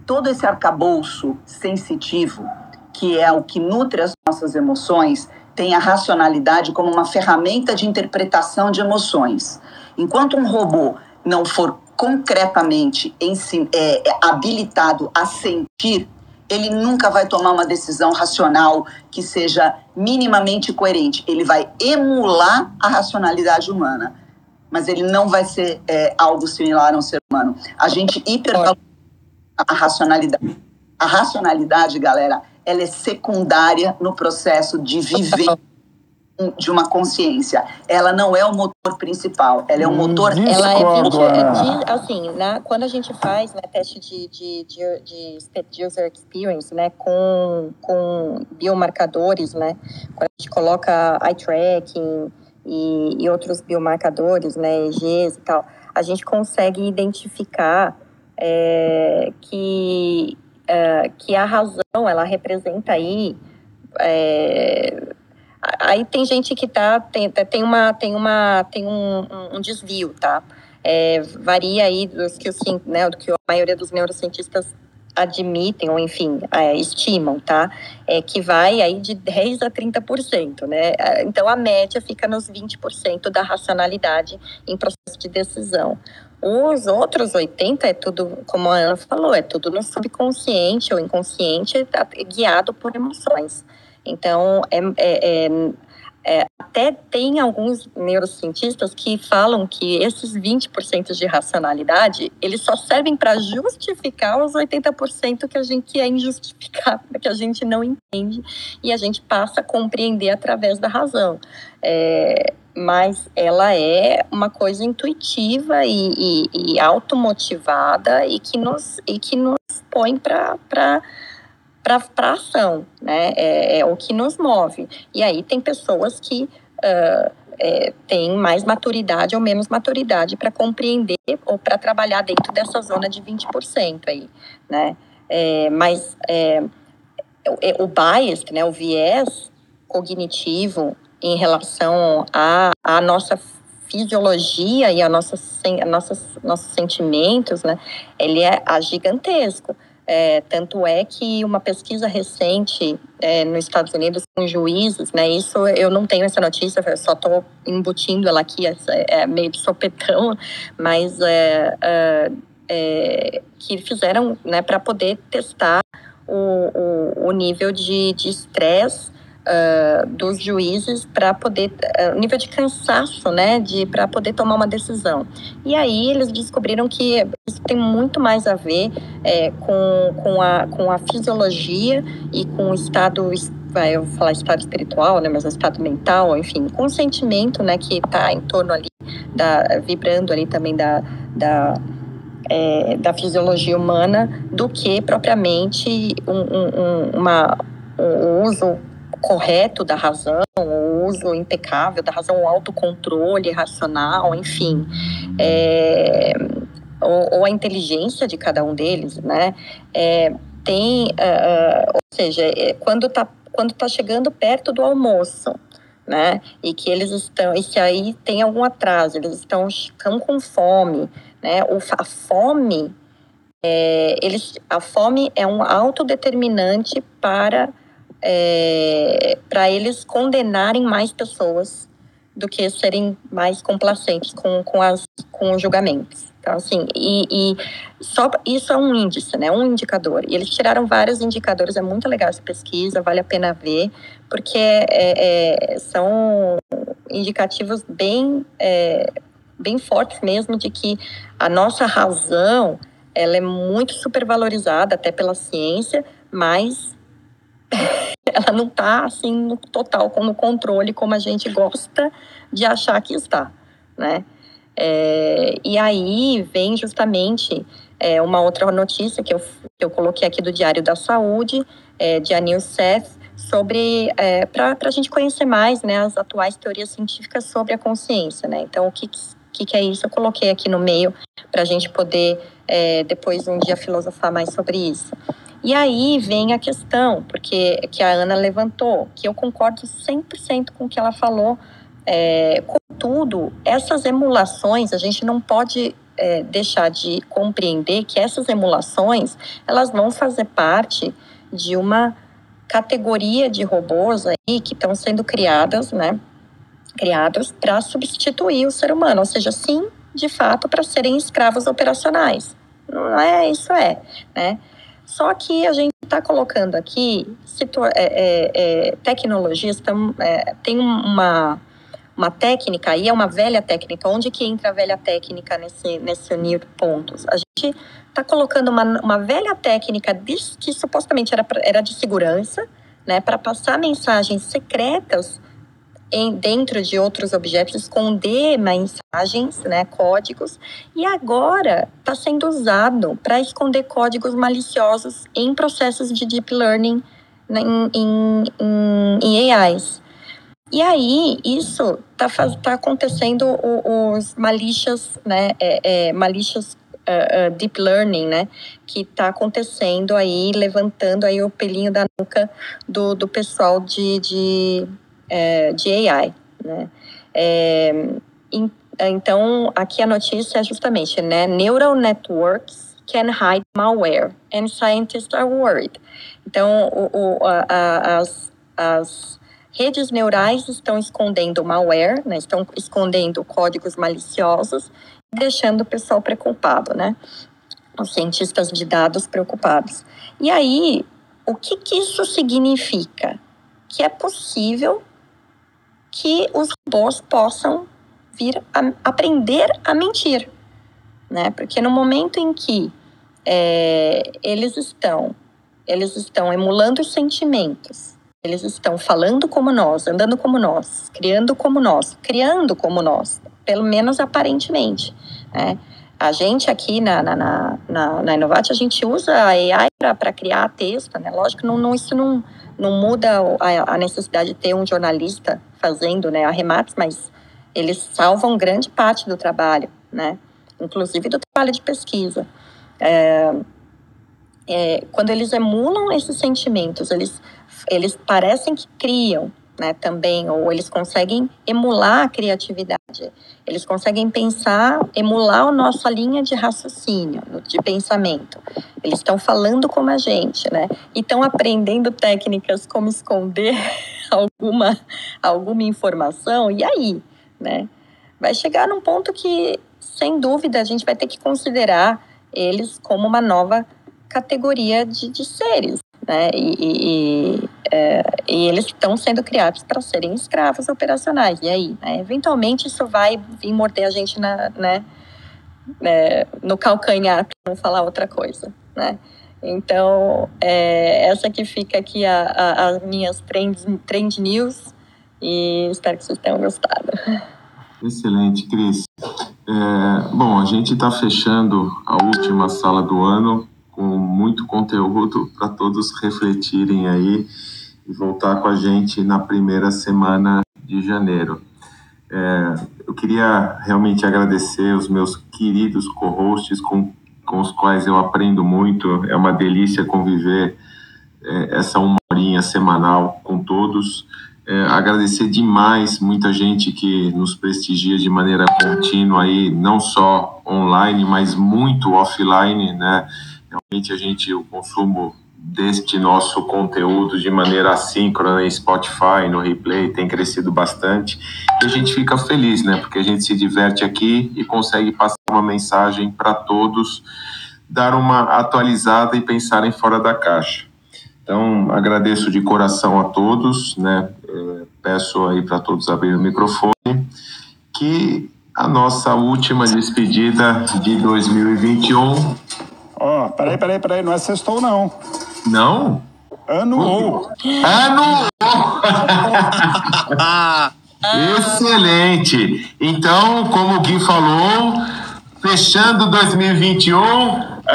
Todo esse arcabouço sensitivo que é o que nutre as nossas emoções, tem a racionalidade como uma ferramenta de interpretação de emoções. Enquanto um robô não for concretamente é, é, habilitado a sentir, ele nunca vai tomar uma decisão racional que seja minimamente coerente. Ele vai emular a racionalidade humana, mas ele não vai ser é, algo similar a um ser humano. A gente hipervaloriza a racionalidade. A racionalidade, galera, ela é secundária no processo de viver de uma consciência. Ela não é o motor principal, ela é o motor. Hum, ela é, de, assim, na, quando a gente faz né, teste de, de, de, de, user experience, né, com, com biomarcadores, né, quando a gente coloca eye tracking e, e outros biomarcadores, né, EGs e tal, a gente consegue identificar é, que é, que a razão ela representa aí é, aí tem gente que tá tem, tem uma tem uma tem um, um desvio tá? É, varia aí dos que, né, do que a maioria dos neurocientistas admitem ou enfim é, estimam tá? É que vai aí de 10 a 30% né? Então a média fica nos 20% da racionalidade em processo de decisão os outros 80 é tudo, como a Ana falou, é tudo no subconsciente ou inconsciente, tá guiado por emoções. Então, é, é, é, é, até tem alguns neurocientistas que falam que esses 20% de racionalidade, eles só servem para justificar os 80% que a gente que é injustificável, que a gente não entende e a gente passa a compreender através da razão. É, mas ela é uma coisa intuitiva e, e, e automotivada e que nos, e que nos põe para para ação, né? É, é, o que nos move. E aí tem pessoas que uh, é, têm mais maturidade ou menos maturidade para compreender ou para trabalhar dentro dessa zona de 20% aí, né? É, mas é, o, o bias, né, o viés cognitivo em relação à, à nossa fisiologia e a nossa, a nossas, nossos sentimentos, né, ele é gigantesco. É, tanto é que uma pesquisa recente é, nos Estados Unidos com juízes, né, isso eu não tenho essa notícia, eu só estou embutindo ela aqui, é, é, meio de sopetão, mas é, é, é que fizeram né, para poder testar o, o, o nível de estresse uh, dos juízes para poder uh, nível de cansaço, né, de para poder tomar uma decisão. E aí eles descobriram que isso tem muito mais a ver é, com, com, a, com a fisiologia e com o estado eu vou falar estado espiritual, né, mas o estado mental, enfim, com o sentimento, né, que está em torno ali da vibrando ali também da, da é, da fisiologia humana do que propriamente um, um, uma, um uso correto da razão, o uso impecável da razão, o autocontrole racional, enfim, é, ou, ou, a inteligência de cada um deles, né? É, tem, uh, ou seja, é, quando está quando tá chegando perto do almoço, né? E que eles estão, e se aí tem algum atraso, eles estão, estão com fome, né? O, a fome, é, eles, a fome é um autodeterminante para é, para eles condenarem mais pessoas do que serem mais complacentes com, com, as, com os julgamentos. Então, assim, e, e, só isso é um índice, né? Um indicador. E eles tiraram vários indicadores, é muito legal essa pesquisa, vale a pena ver, porque é, é, são indicativos bem, é, bem fortes mesmo de que a nossa razão ela é muito supervalorizada até pela ciência, mas [laughs] [laughs] ela não está assim no total como controle como a gente gosta de achar que está, né? É, e aí vem justamente é, uma outra notícia que eu, que eu coloquei aqui do Diário da Saúde, é, de Anil Seth, sobre é, para a gente conhecer mais né, as atuais teorias científicas sobre a consciência, né? Então o que, que, que é isso? Eu coloquei aqui no meio para a gente poder é, depois um dia filosofar mais sobre isso. E aí vem a questão, porque que a Ana levantou, que eu concordo 100% com o que ela falou. É, contudo, essas emulações, a gente não pode é, deixar de compreender que essas emulações, elas vão fazer parte de uma categoria de robôs aí que estão sendo criadas, né? Criados para substituir o ser humano, ou seja, sim, de fato, para serem escravos operacionais. Não é isso é, né? Só que a gente está colocando aqui é, é, é, tecnologias, tam, é, tem uma, uma técnica aí, é uma velha técnica. Onde que entra a velha técnica nesse, nesse unir pontos? A gente está colocando uma, uma velha técnica de, que supostamente era, era de segurança, né, para passar mensagens secretas em, dentro de outros objetos, esconder mensagens, né, códigos, e agora está sendo usado para esconder códigos maliciosos em processos de deep learning né, em, em, em, em AIs. E aí, isso está tá acontecendo os malicious, né, é, é, uh, uh, deep learning, né, que está acontecendo aí, levantando aí o pelinho da nuca do, do pessoal de, de é, de AI. Né? É, então, aqui a notícia é justamente, né? Neural networks can hide malware and scientists are worried. Então, o, o, a, a, as, as redes neurais estão escondendo malware, né? Estão escondendo códigos maliciosos, deixando o pessoal preocupado, né? Os cientistas de dados preocupados. E aí, o que, que isso significa? Que é possível que os robôs possam vir a aprender a mentir, né? Porque no momento em que é, eles estão, eles estão emulando os sentimentos, eles estão falando como nós, andando como nós, criando como nós, criando como nós, pelo menos aparentemente, né? A gente aqui na, na, na, na, na Innovate, a gente usa a AI para criar texto, né? Lógico, não, não, isso não, não muda a, a necessidade de ter um jornalista fazendo né, arremates, mas eles salvam grande parte do trabalho, né? inclusive do trabalho de pesquisa. É, é, quando eles emulam esses sentimentos, eles, eles parecem que criam né, também, ou eles conseguem emular a criatividade, eles conseguem pensar, emular a nossa linha de raciocínio, de pensamento. Eles estão falando como a gente, né? E estão aprendendo técnicas como esconder [laughs] alguma, alguma informação, e aí, né? Vai chegar num ponto que, sem dúvida, a gente vai ter que considerar eles como uma nova categoria de, de seres, né? E, e, é, e eles estão sendo criados para serem escravos operacionais. E aí, né? eventualmente isso vai vir morder a gente na, né? É, no calcanhar, para não falar outra coisa, né? Então, é, essa que fica aqui a, a, as minhas trend, trend news e espero que vocês tenham gostado. Excelente, Cris. É, bom, a gente está fechando a última sala do ano com muito conteúdo para todos refletirem aí e voltar com a gente na primeira semana de janeiro. É, eu queria realmente agradecer os meus queridos co-hosts com, com os quais eu aprendo muito. É uma delícia conviver é, essa uma horinha semanal com todos. É, agradecer demais muita gente que nos prestigia de maneira contínua aí, não só online, mas muito offline, né? Realmente a gente, o consumo deste nosso conteúdo de maneira assíncrona em Spotify, no replay, tem crescido bastante. E a gente fica feliz, né? Porque a gente se diverte aqui e consegue passar uma mensagem para todos, dar uma atualizada e pensar em fora da caixa. Então, agradeço de coração a todos, né? É, peço aí para todos abrir o microfone, que a nossa última despedida de 2021 Ó, oh, peraí, peraí, peraí, não é sextou, não. Não? Ano Ano Excelente! Então, como o Gui falou, fechando 2021, ano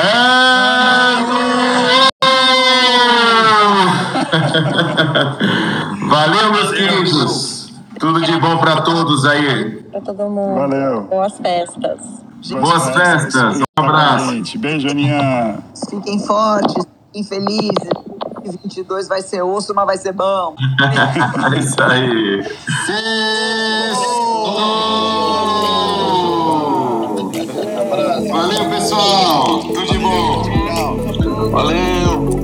Valeu, meus queridos! Tudo de bom para todos aí. Para todo mundo. Valeu. Boas festas. Boas festas. Um abraço. Beijo, Aninha. Fiquem fortes, fiquem felizes. 22 vai ser osso, mas vai ser bom. [laughs] é isso aí. Valeu, pessoal. Tudo de bom. Valeu.